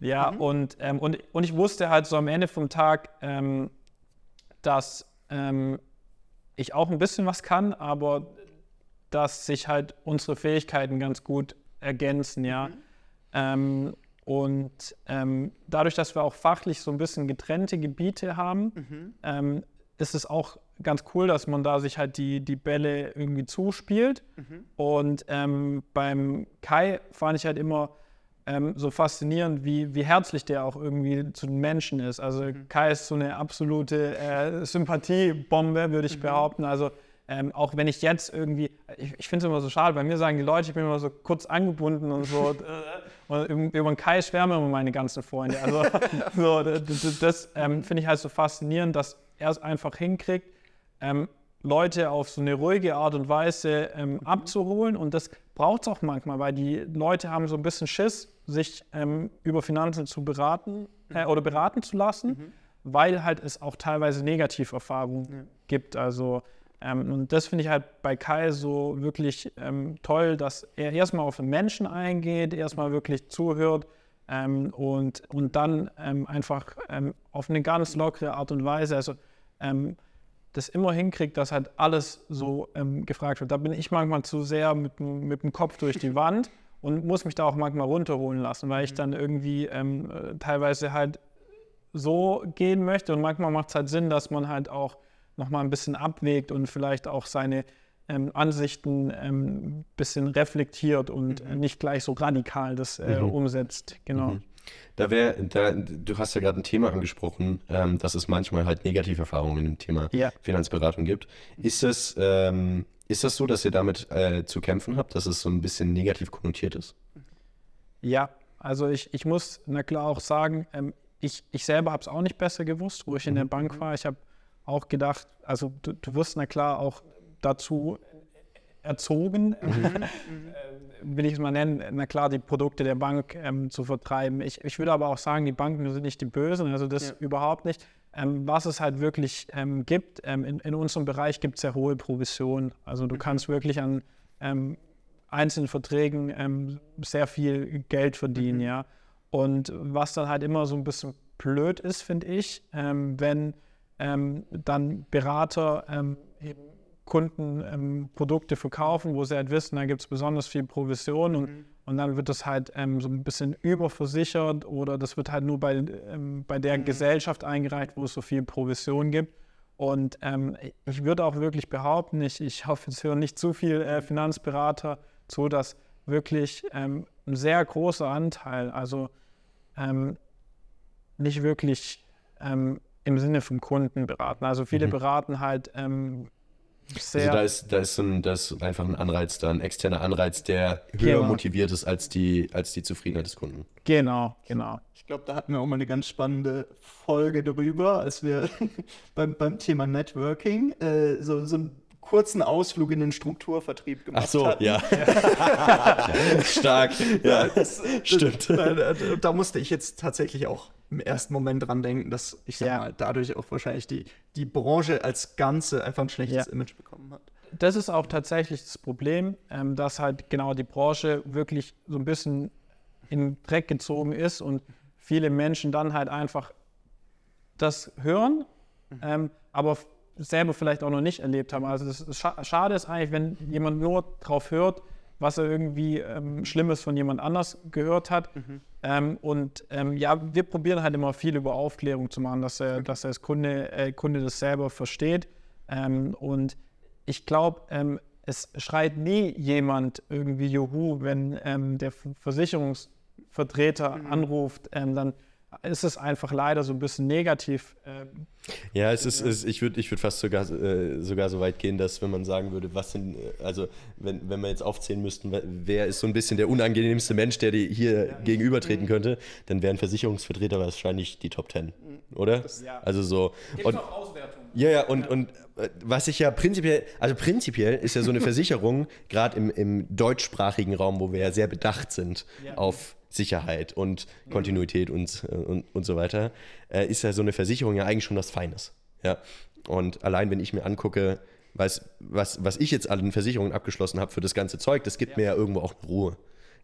Ja, mhm. und, ähm, und, und ich wusste halt so am Ende vom Tag, ähm, dass ähm, ich auch ein bisschen was kann, aber dass sich halt unsere Fähigkeiten ganz gut ergänzen, ja. Mhm. Ähm, und ähm, dadurch, dass wir auch fachlich so ein bisschen getrennte Gebiete haben, mhm. ähm, ist es auch ganz cool, dass man da sich halt die, die Bälle irgendwie zuspielt. Mhm. Und ähm, beim Kai fand ich halt immer ähm, so faszinierend, wie, wie herzlich der auch irgendwie zu den Menschen ist. Also mhm. Kai ist so eine absolute äh, Sympathiebombe, würde ich mhm. behaupten. Also ähm, auch wenn ich jetzt irgendwie, ich, ich finde es immer so schade, bei mir sagen die Leute, ich bin immer so kurz angebunden und so. Äh, und über den Kai schwärmen immer meine ganzen Freunde. Also so, das, das ähm, finde ich halt so faszinierend, dass er es einfach hinkriegt, ähm, Leute auf so eine ruhige Art und Weise ähm, mhm. abzuholen. Und das braucht es auch manchmal, weil die Leute haben so ein bisschen Schiss, sich ähm, über Finanzen zu beraten äh, oder beraten zu lassen, mhm. weil halt es auch teilweise Negativerfahrungen ja. gibt. Also ähm, und das finde ich halt bei Kai so wirklich ähm, toll, dass er erstmal auf den Menschen eingeht, erstmal wirklich zuhört ähm, und, und dann ähm, einfach ähm, auf eine ganz lockere Art und Weise, also ähm, das immer hinkriegt, dass halt alles so gefragt wird. Da bin ich manchmal zu sehr mit, mit dem Kopf durch die Wand und muss mich da auch manchmal runterholen lassen, weil ich mhm. dann irgendwie äh, teilweise halt so gehen möchte und manchmal macht es halt Sinn, dass man halt auch nochmal ein bisschen abwägt und vielleicht auch seine ähm, Ansichten ein ähm, bisschen reflektiert und mhm. nicht gleich so radikal das äh, mhm. umsetzt. Genau. Mhm. Da wäre, da, du hast ja gerade ein Thema angesprochen, ähm, dass es manchmal halt Negativerfahrungen im Thema ja. Finanzberatung gibt. Ist das, ähm, ist das so, dass ihr damit äh, zu kämpfen habt, dass es so ein bisschen negativ konnotiert ist? Ja, also ich, ich muss na klar auch sagen, ähm, ich, ich selber habe es auch nicht besser gewusst, wo ich in der mhm. Bank war. Ich habe auch gedacht, also du, du wirst na klar auch dazu erzogen, mhm. Äh, will ich es mal nennen, na klar, die Produkte der Bank ähm, zu vertreiben. Ich, ich würde aber auch sagen, die Banken sind nicht die Bösen, also das ja. überhaupt nicht. Ähm, was es halt wirklich ähm, gibt, ähm, in, in, unserem Bereich gibt es sehr hohe Provisionen. Also du mhm. kannst wirklich an ähm, einzelnen Verträgen ähm, sehr viel Geld verdienen, mhm. ja. Und was dann halt immer so ein bisschen blöd ist, finde ich, wenn ähm, dann Berater ähm, eben Kunden ähm, Produkte verkaufen, wo sie halt wissen, da gibt es besonders viel Provision und, mhm. und dann wird das halt ähm, so ein bisschen überversichert oder das wird halt nur bei, ähm, bei der mhm. Gesellschaft eingereicht, wo es so viel Provision gibt. Und ähm, ich würde auch wirklich behaupten, ich, ich hoffe, es hören nicht zu viele äh, Finanzberater zu, dass wirklich ein sehr großer Anteil, also nicht wirklich im Sinne vom Kunden beraten. Also viele mhm. beraten halt ähm, sehr. Also da ist, da ist, ein, da ist einfach ein Anreiz da, ein externer Anreiz, der höher genau. motiviert ist als die, als die Zufriedenheit des Kunden. Genau, genau. Ich glaube, da hatten wir auch mal eine ganz spannende Folge darüber, als wir beim, beim Thema Networking äh, so, so ein kurzen Ausflug in den Strukturvertrieb gemacht Ach so, hatten. ja. Stark. Ja, das, stimmt. Da, da, musste ich jetzt tatsächlich auch im ersten Moment dran denken, dass ich sag ja. mal, dadurch auch wahrscheinlich die, die Branche als Ganze einfach ein schlechtes ja. Image bekommen hat. Das ist auch tatsächlich das Problem, ähm, dass halt genau die Branche wirklich so ein bisschen in den Dreck gezogen ist und viele Menschen dann halt einfach das hören, mhm. ähm, aber selber vielleicht auch noch nicht erlebt haben. Also das ist schade ist eigentlich, wenn jemand nur drauf hört, was er irgendwie ähm, Schlimmes von jemand anders gehört hat. Mhm. Ähm, und ähm, ja, wir probieren halt immer viel über Aufklärung zu machen, dass er, okay. dass er als Kunde, äh, Kunde das selber versteht. Ähm, und ich glaube, ähm, es schreit nie jemand irgendwie Juhu, wenn ähm, der Versicherungsvertreter mhm. anruft, dann ist es einfach leider so ein bisschen negativ. Ähm, ja, es ist, es, ich würde ich würd fast sogar, äh, sogar so weit gehen, dass wenn man sagen würde, was sind, äh, also wenn, wenn wir jetzt aufzählen müssten, wer ist so ein bisschen der unangenehmste Mensch, der dir hier ja. gegenübertreten mhm. könnte, dann wären Versicherungsvertreter wahrscheinlich die Top Ten, mhm. oder? Das, ja. Also so. Gibt und, auch Auswertungen. Ja, ja, und, ja. und äh, was ich ja prinzipiell, also prinzipiell ist ja so eine Versicherung, gerade im, im deutschsprachigen Raum, wo wir ja sehr bedacht sind auf Sicherheit und Kontinuität und, äh, und, und so weiter, äh, ist ja so eine Versicherung ja eigentlich schon was Feines. Ja? Und allein, wenn ich mir angucke, was, was, was ich jetzt an Versicherungen abgeschlossen habe für das ganze Zeug, das gibt ja. mir ja irgendwo auch Ruhe.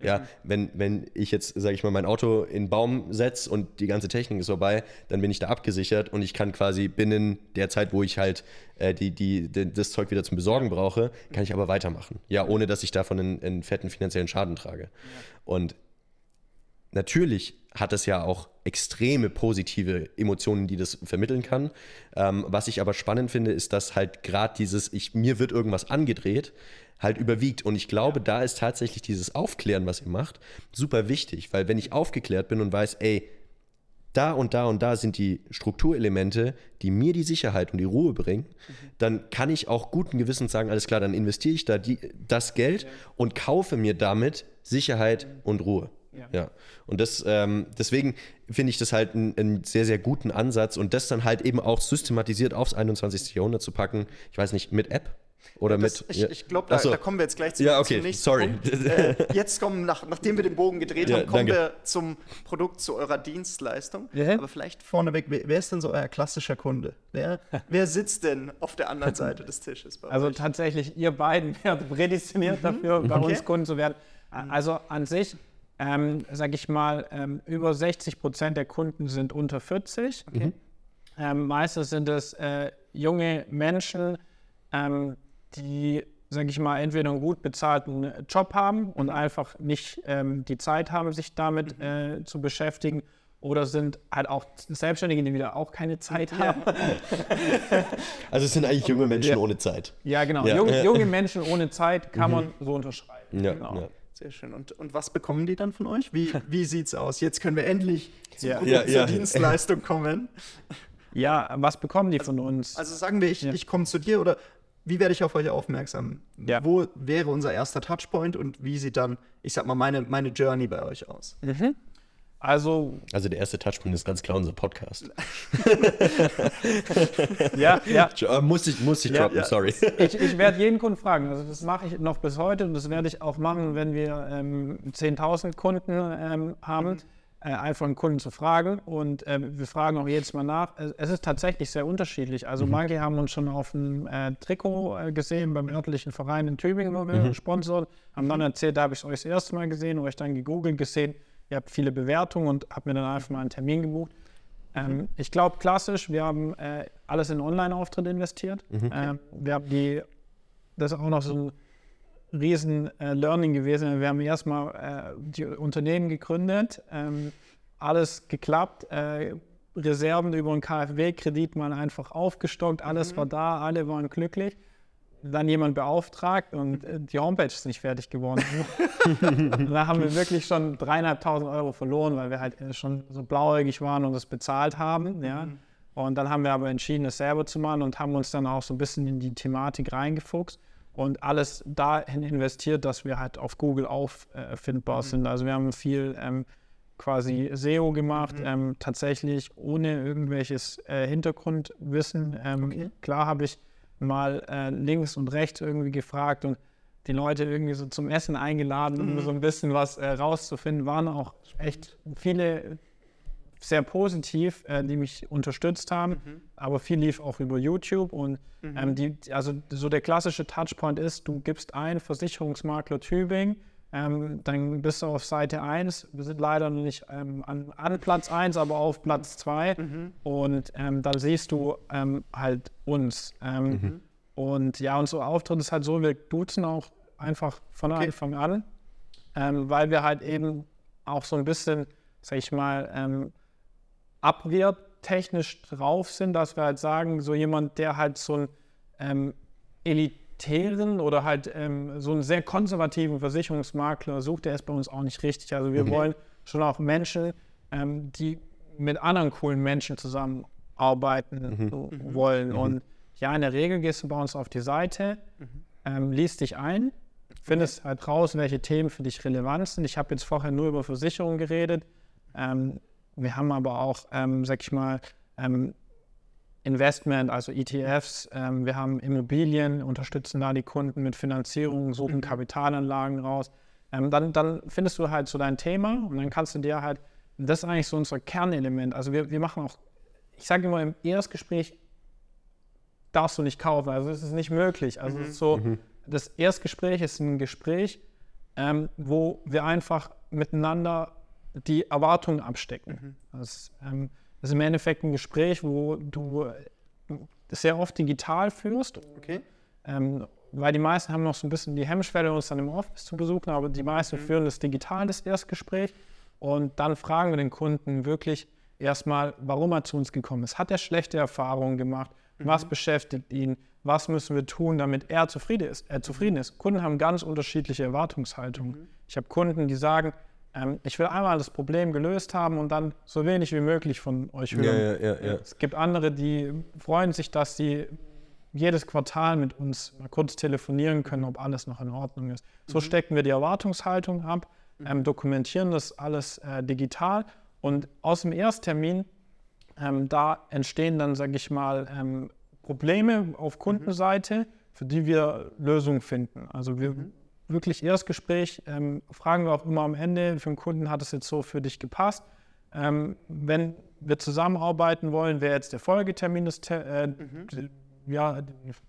Ja, wenn, wenn ich jetzt, sage ich mal, mein Auto in den Baum setze und die ganze Technik ist vorbei, dann bin ich da abgesichert und ich kann quasi binnen der Zeit, wo ich halt äh, die, die, die, das Zeug wieder zum Besorgen brauche, kann ich aber weitermachen. Ja, ohne dass ich davon einen, einen fetten finanziellen Schaden trage. Ja. Und natürlich hat es ja auch extreme positive Emotionen, die das vermitteln kann. Ähm, was ich aber spannend finde, ist, dass halt gerade dieses, ich, mir wird irgendwas angedreht, halt überwiegt. Und ich glaube, da ist tatsächlich dieses Aufklären, was ihr macht, super wichtig, weil wenn ich aufgeklärt bin und weiß, ey, da und da und da sind die Strukturelemente, die mir die Sicherheit und die Ruhe bringen, mhm. dann kann ich auch guten Gewissens sagen, alles klar, dann investiere ich da die, das Geld ja. und kaufe mir damit Sicherheit mhm. und Ruhe. Ja. ja. Und das, ähm, deswegen finde ich das halt einen, sehr, sehr guten Ansatz und das dann halt eben auch systematisiert aufs 21. Jahrhundert zu packen. Ich weiß nicht, mit App oder das, mit. Ich, ich glaube, da, da, kommen wir jetzt gleich zu, ja, okay. zum nächsten Sorry. Punkt. Äh, jetzt kommen, nach, nachdem wir den Bogen gedreht ja, haben, kommen danke. wir zum Produkt, zu eurer Dienstleistung. Ja. Aber vielleicht vorneweg, wer, wer ist denn so euer klassischer Kunde? Wer, wer sitzt denn auf der anderen Seite des Tisches? also euch? tatsächlich, ihr beiden werdet prädestiniert mhm. dafür, bei okay. uns Kunden zu werden. Also an sich ähm, sage ich mal, ähm, über 60 Prozent der Kunden sind unter 40. Okay. Mhm. Ähm, meistens sind es äh, junge Menschen, ähm, die, sage ich mal, entweder einen gut bezahlten Job haben und einfach nicht ähm, die Zeit haben, sich damit mhm. äh, zu beschäftigen. Oder sind halt auch Selbstständige, die wieder auch keine Zeit haben. also es sind eigentlich junge Menschen ja. ohne Zeit. Ja, genau. Ja. Junge, junge, Menschen ohne Zeit kann mhm. man so unterschreiben. Ja, genau. Sehr schön. Und, und was bekommen die dann von euch? Wie, wie sieht es aus? Jetzt können wir endlich ja. Produkt, ja, ja. zur Dienstleistung kommen. Ja, was bekommen die also, von uns? Also sagen wir, ich, ich komme zu dir oder wie werde ich auf euch aufmerksam? Wo wäre unser erster Touchpoint und wie sieht dann, ich sag mal, meine, meine Journey bei euch aus? Mhm. Also, also der erste Touchpoint ist ganz klar unser Podcast. ja, ja. Äh, muss ich, muss ich ja, droppen, ja. sorry. Ich, ich werde jeden Kunden fragen. Also das mache ich noch bis heute und das werde ich auch machen, wenn wir ähm, 10.000 Kunden ähm, haben. Äh, einfach einen Kunden zu fragen und äh, wir fragen auch jedes Mal nach. Es ist tatsächlich sehr unterschiedlich. Also mhm. manche haben uns schon auf einem äh, Trikot äh, gesehen beim örtlichen Verein in Tübingen, wo wir mhm. sponsern, haben dann erzählt, da habe ich es euch das erste Mal gesehen, euch dann gegoogelt gesehen ihr habt viele Bewertungen und habe mir dann einfach mal einen Termin gebucht. Ähm, ich glaube, klassisch, wir haben äh, alles in Online-Auftritt investiert. Mhm. Ähm, wir haben die, das ist auch noch so ein riesen äh, Learning gewesen. Wir haben erstmal äh, die Unternehmen gegründet, ähm, alles geklappt, äh, Reserven über einen KfW-Kredit mal einfach aufgestockt, alles mhm. war da, alle waren glücklich dann jemand beauftragt und äh, die Homepage ist nicht fertig geworden. da haben wir wirklich schon dreieinhalbtausend Euro verloren, weil wir halt äh, schon so blauäugig waren und es bezahlt haben. Ja. Mhm. Und dann haben wir aber entschieden, es selber zu machen und haben uns dann auch so ein bisschen in die Thematik reingefuchst und alles dahin investiert, dass wir halt auf Google auffindbar äh, sind. Also wir haben viel ähm, quasi SEO gemacht, mhm. ähm, tatsächlich ohne irgendwelches äh, Hintergrundwissen. Ähm, okay. Klar habe ich mal äh, links und rechts irgendwie gefragt und die Leute irgendwie so zum Essen eingeladen, um mhm. so ein bisschen was äh, rauszufinden. Waren auch echt viele sehr positiv, äh, die mich unterstützt haben, mhm. aber viel lief auch über YouTube und mhm. ähm, die, also so der klassische Touchpoint ist, du gibst ein Versicherungsmakler Tübingen ähm, dann bist du auf Seite 1. Wir sind leider noch nicht ähm, an, an, Platz 1, aber auf Platz 2. Mhm. Und ähm, dann siehst du ähm, halt uns. Ähm, mhm. Und ja, unser Auftritt ist halt so, wir duzen auch einfach von okay. Anfang an, ähm, weil wir halt eben auch so ein bisschen, sag ich mal, abwehrtechnisch drauf sind, dass wir halt sagen, so jemand, der halt so ein Elite elitären oder halt ähm, so einen sehr konservativen Versicherungsmakler sucht, der ist bei uns auch nicht richtig. Also wir Okay. wollen schon auch Menschen, ähm, die mit anderen coolen Menschen zusammenarbeiten wollen. Und ja, in der Regel gehst du bei uns auf die Seite, ähm, liest dich ein, findest halt raus, welche Themen für dich relevant sind. Ich habe jetzt vorher nur über Versicherungen geredet. Ähm, wir haben aber auch, ähm, sag ich mal, ähm, Investment, also ETFs. Ähm, wir haben Immobilien, unterstützen da die Kunden mit Finanzierung, suchen Kapitalanlagen raus. Ähm, dann, dann findest du halt so dein Thema und dann kannst du dir halt, das ist eigentlich so unser Kernelement. Also wir, wir machen auch, ich sage immer im Erstgespräch, darfst du nicht kaufen. Also es ist nicht möglich. Also es ist so, das Erstgespräch ist ein Gespräch, ähm, wo wir einfach miteinander die Erwartungen abstecken. Das, ähm, das ist im Endeffekt ein Gespräch, wo du sehr oft digital führst, Okay. ähm, weil die meisten haben noch so ein bisschen die Hemmschwelle, uns dann im Office zu besuchen, aber die meisten führen das digital, das Erstgespräch. Und dann fragen wir den Kunden wirklich erstmal, warum er zu uns gekommen ist. Hat er schlechte Erfahrungen gemacht? Was beschäftigt ihn? Was müssen wir tun, damit er zufrieden ist? Er zufrieden ist. Kunden haben ganz unterschiedliche Erwartungshaltungen. Ich habe Kunden, die sagen, ähm, ich will einmal das Problem gelöst haben und dann so wenig wie möglich von euch hören. Ja, ja, ja. Es gibt andere, die freuen sich, dass sie jedes Quartal mit uns mal kurz telefonieren können, ob alles noch in Ordnung ist. So stecken wir die Erwartungshaltung ab, ähm, dokumentieren das alles äh, digital und aus dem Ersttermin, ähm, da entstehen dann, sage ich mal, ähm, Probleme auf Kundenseite, für die wir Lösungen finden. Also wir wirklich Erstgespräch ähm, fragen wir auch immer am Ende, für den Kunden hat es jetzt so für dich gepasst. Ähm, wenn wir zusammenarbeiten wollen, wäre jetzt der Folgetermin das, Te- äh, d- ja,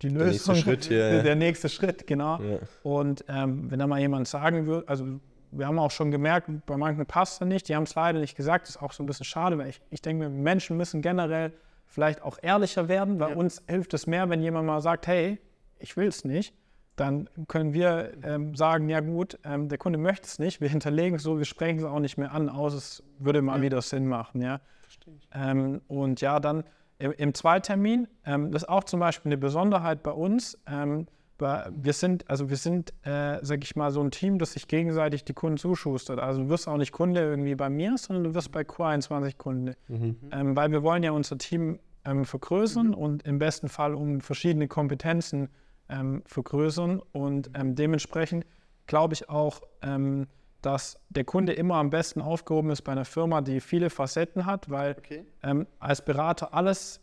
die Lösung. nächste Schritt, ja. Der nächste Schritt, genau. Ja. Und ähm, wenn da mal jemand sagen würde, also wir haben auch schon gemerkt, bei manchen passt es nicht, die haben es leider nicht gesagt, das ist auch so ein bisschen schade, weil ich, ich denke mir, Menschen müssen generell vielleicht auch ehrlicher werden, weil Ja. uns hilft es mehr, wenn jemand mal sagt, hey, ich will es nicht, dann können wir ähm, sagen, ja gut, ähm, der Kunde möchte es nicht, wir hinterlegen es so, wir sprechen es auch nicht mehr an, außer es würde mal Ja. wieder Sinn machen, ja. Verstehe ich. Ähm, und ja, dann im, im Zweitermin, ähm, das ist auch zum Beispiel eine Besonderheit bei uns. Ähm, bei- wir sind, also wir sind, äh, sag ich mal, so ein Team, das sich gegenseitig die Kunden zuschustert. Also du wirst auch nicht Kunde irgendwie bei mir, sondern du wirst bei Q21 Kunde. Ähm, weil wir wollen ja unser Team vergrößern und im besten Fall um verschiedene Kompetenzen ähm, vergrößern. Und ähm, dementsprechend glaube ich auch, ähm, dass der Kunde immer am besten aufgehoben ist bei einer Firma, die viele Facetten hat, weil Okay. ähm, als Berater alles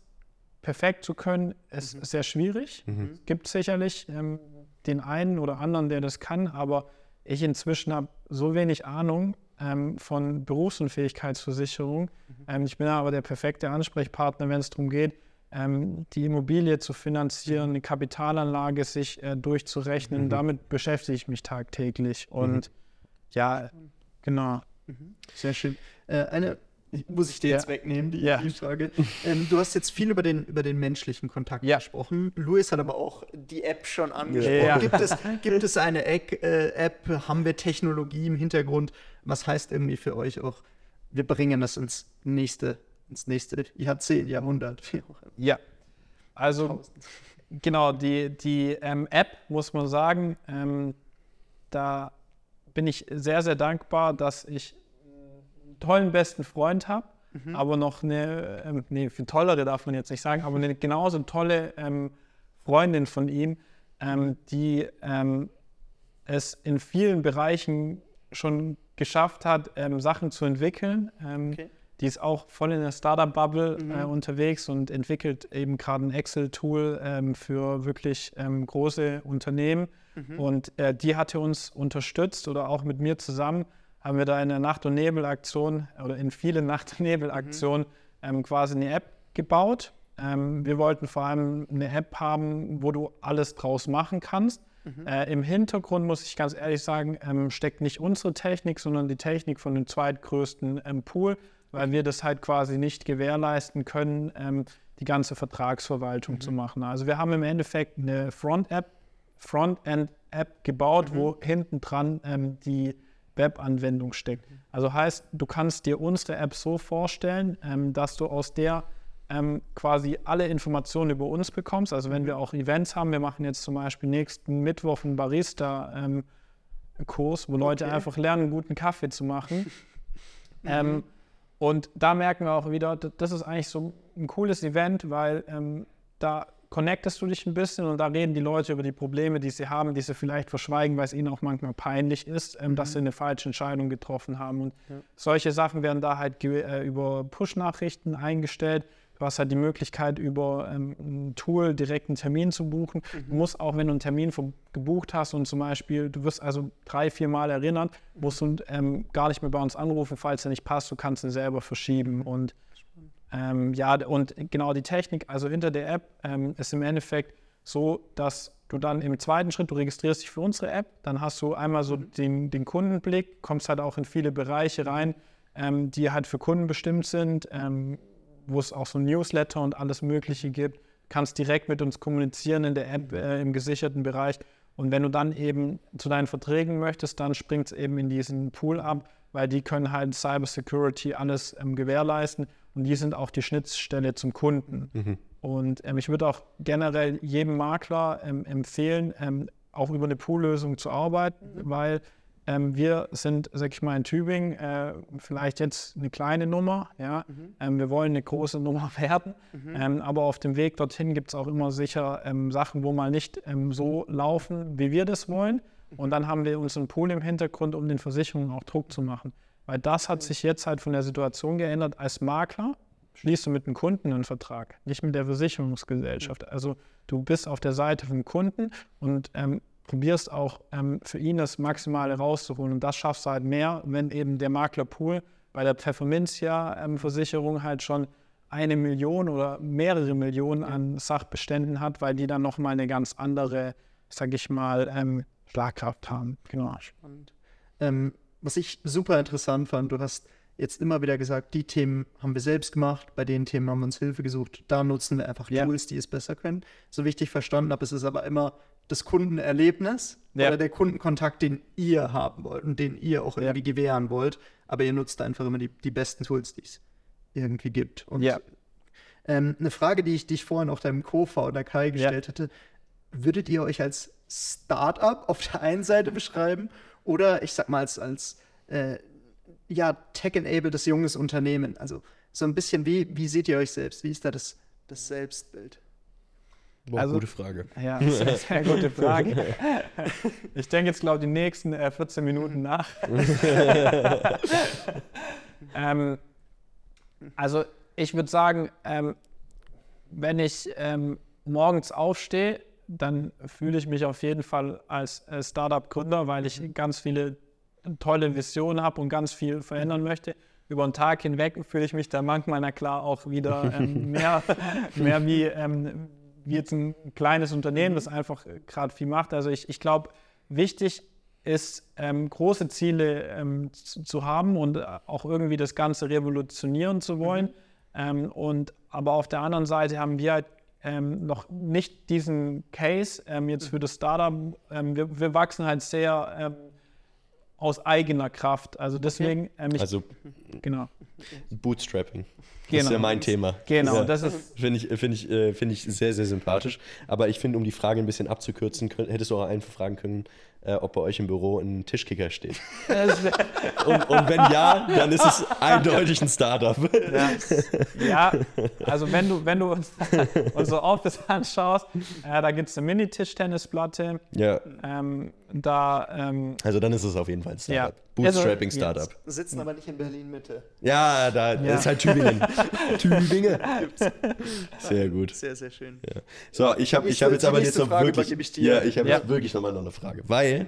perfekt zu können, ist sehr schwierig. Es gibt sicherlich ähm, den einen oder anderen, der das kann, aber ich inzwischen habe so wenig Ahnung ähm, von Berufsunfähigkeitsversicherung. Ähm, ich bin aber der perfekte Ansprechpartner, wenn es darum geht, ähm, die Immobilie zu finanzieren, eine Kapitalanlage sich äh, durchzurechnen. Damit beschäftige ich mich tagtäglich. Und ja, genau. Sehr schön. Äh, eine muss ich dir Ja. jetzt wegnehmen, die, Ja. die Frage. Ähm, du hast jetzt viel über den, über den menschlichen Kontakt Ja. gesprochen. Luis hat aber auch die App schon angesprochen. Ja. Gibt, es, gibt es eine Eck, äh, App? Haben wir Technologie im Hintergrund? Was heißt irgendwie für euch auch, wir bringen das ins nächste, ins nächste Jahrzehnt, Jahrhundert? wie auch immer. Ja. Also Tausend. Genau, die, die ähm, App, muss man sagen, ähm, da bin ich sehr, sehr dankbar, dass ich einen tollen besten Freund habe, aber noch eine, ähm, nee, viel tollere darf man jetzt nicht sagen, aber eine genauso tolle ähm, Freundin von ihm, ähm, die ähm, es in vielen Bereichen schon geschafft hat, ähm, Sachen zu entwickeln. Okay. Die ist auch voll in der Startup-Bubble Mhm. äh, unterwegs und entwickelt eben gerade ein Excel-Tool ähm, für wirklich ähm, große Unternehmen. Mhm. Und äh, die hatte uns unterstützt oder auch mit mir zusammen haben wir da in der Nacht- und Nebel-Aktion oder in vielen Nacht- und Nebel-Aktionen ähm, quasi eine App gebaut. Ähm, wir wollten vor allem eine App haben, wo du alles draus machen kannst. Äh, Im Hintergrund, muss ich ganz ehrlich sagen, ähm, steckt nicht unsere Technik, sondern die Technik von dem zweitgrößten ähm, Pool, weil wir das halt quasi nicht gewährleisten können, ähm, die ganze Vertragsverwaltung zu machen. Also wir haben im Endeffekt eine Front-App, Frontend-App gebaut, wo hinten dran ähm, die Webanwendung steckt. Also heißt, du kannst dir unsere App so vorstellen, ähm, dass du aus der ähm, quasi alle Informationen über uns bekommst. Also wenn wir auch Events haben, wir machen jetzt zum Beispiel nächsten Mittwoch einen Barista-Kurs, wo Leute Okay. einfach lernen, guten Kaffee zu machen. ähm, und da merken wir auch wieder, das ist eigentlich so ein cooles Event, weil ähm, da connectest du dich ein bisschen und da reden die Leute über die Probleme, die sie haben, die sie vielleicht verschweigen, weil es ihnen auch manchmal peinlich ist, ähm, dass sie eine falsche Entscheidung getroffen haben. Und solche Sachen werden da halt äh, über Push-Nachrichten eingestellt. Du hast halt die Möglichkeit, über ähm, ein Tool direkt einen Termin zu buchen. Du musst auch, wenn du einen Termin gebucht hast und zum Beispiel, du wirst also drei, vier Mal erinnert, musst du ähm, gar nicht mehr bei uns anrufen, falls er nicht passt. Du kannst ihn selber verschieben. Und ähm, ja, und genau die Technik, also hinter der App, ähm, ist im Endeffekt so, dass du dann im zweiten Schritt, du registrierst dich für unsere App, dann hast du einmal so den, den Kundenblick, kommst halt auch in viele Bereiche rein, ähm, die halt für Kunden bestimmt sind, ähm, wo es auch so Newsletter und alles Mögliche gibt, kannst direkt mit uns kommunizieren in der App äh, im gesicherten Bereich. Und wenn du dann eben zu deinen Verträgen möchtest, dann springt es eben in diesen Pool ab, weil die können halt Cybersecurity alles ähm, gewährleisten und die sind auch die Schnittstelle zum Kunden. Und ähm, ich würde auch generell jedem Makler ähm, empfehlen, ähm, auch über eine Poollösung zu arbeiten, weil ähm, wir sind, sag ich mal, in Tübingen äh, vielleicht jetzt eine kleine Nummer, ja. Ähm, wir wollen eine große Nummer werden, ähm, aber auf dem Weg dorthin gibt es auch immer sicher ähm, Sachen, wo mal nicht ähm, so laufen, wie wir das wollen. Und dann haben wir unseren Pool im Hintergrund, um den Versicherungen auch Druck zu machen. Weil das hat sich jetzt halt von der Situation geändert. Als Makler schließt du mit dem Kunden einen Vertrag, nicht mit der Versicherungsgesellschaft. Also du bist auf der Seite vom Kunden und ähm, probierst auch ähm, für ihn das Maximale rauszuholen. Und das schaffst du halt mehr, wenn eben der Maklerpool bei der Pfefferminzia-Versicherung halt schon eine Million oder mehrere Millionen an Sachbeständen hat, weil die dann nochmal eine ganz andere, sag ich mal, ähm, Schlagkraft haben. Genau. Und, ähm, was ich super interessant fand, du hast jetzt immer wieder gesagt, die Themen haben wir selbst gemacht, bei den Themen haben wir uns Hilfe gesucht, da nutzen wir einfach Ja. Tools, die es besser können. So wie ich dich verstanden habe, ist es aber immer das Kundenerlebnis Ja. oder der Kundenkontakt, den ihr haben wollt und den ihr auch irgendwie gewähren wollt, aber ihr nutzt einfach immer die, die besten Tools, die es irgendwie gibt. Und Ja. ähm, eine Frage, die ich, die ich vorhin auch deinem Co-Founder Kai gestellt hatte, würdet ihr euch als Startup auf der einen Seite beschreiben oder ich sag mal als, als äh, ja, tech-enabledes junges Unternehmen? Also so ein bisschen, wie, wie seht ihr euch selbst? Wie ist da das, das Selbstbild? Boah, Also- gute Frage. Ja, sehr, sehr gute Frage. Ich denke jetzt, glaube ich, die nächsten äh, 14 Minuten nach. ähm, also ich würde sagen, ähm, wenn ich ähm, morgens aufstehe, dann fühle ich mich auf jeden Fall als äh, Startup-Gründer, weil ich ganz viele tolle Visionen habe und ganz viel verändern möchte. Über den Tag hinweg fühle ich mich da manchmal, na klar, auch wieder ähm, mehr, mehr wie, ähm, wie jetzt ein kleines Unternehmen, das einfach gerade viel macht. Also ich, ich glaube, wichtig ist, ähm, große Ziele ähm, zu, zu haben und äh, auch irgendwie das Ganze revolutionieren zu wollen. Ähm, und aber auf der anderen Seite haben wir halt ähm, noch nicht diesen Case ähm, jetzt für das Startup. Ähm, wir, wir wachsen halt sehr aus eigener Kraft. Also deswegen, ähm, ich, Also genau, Bootstrapping. Das Genau. ist ja mein Thema. genau, Ja. das ist Finde ich, find ich, äh, find ich sehr, sehr sympathisch. Aber ich finde, um die Frage ein bisschen abzukürzen, könnt, hättest du auch einfach fragen können, äh, ob bei euch im Büro ein Tischkicker steht. Und, und wenn ja, dann ist es eindeutig ein Startup. Ja, ja, also wenn du, wenn du uns unser Office anschaust, äh, da gibt es eine Mini-Tischtennisplatte. Ja, Ähm, da, ähm, also dann ist es auf jeden Fall ein Startup. Ja. Bootstrapping Also, Startup. Sitzen aber nicht in Berlin-Mitte. Ja, da Ja. ist halt Tübingen. Tübingen. Sehr gut. Sehr, sehr schön. So, ich habe ich hab jetzt aber jetzt noch Frage wirklich, ich ja, ich habe Ja. jetzt wirklich nochmal noch eine Frage, weil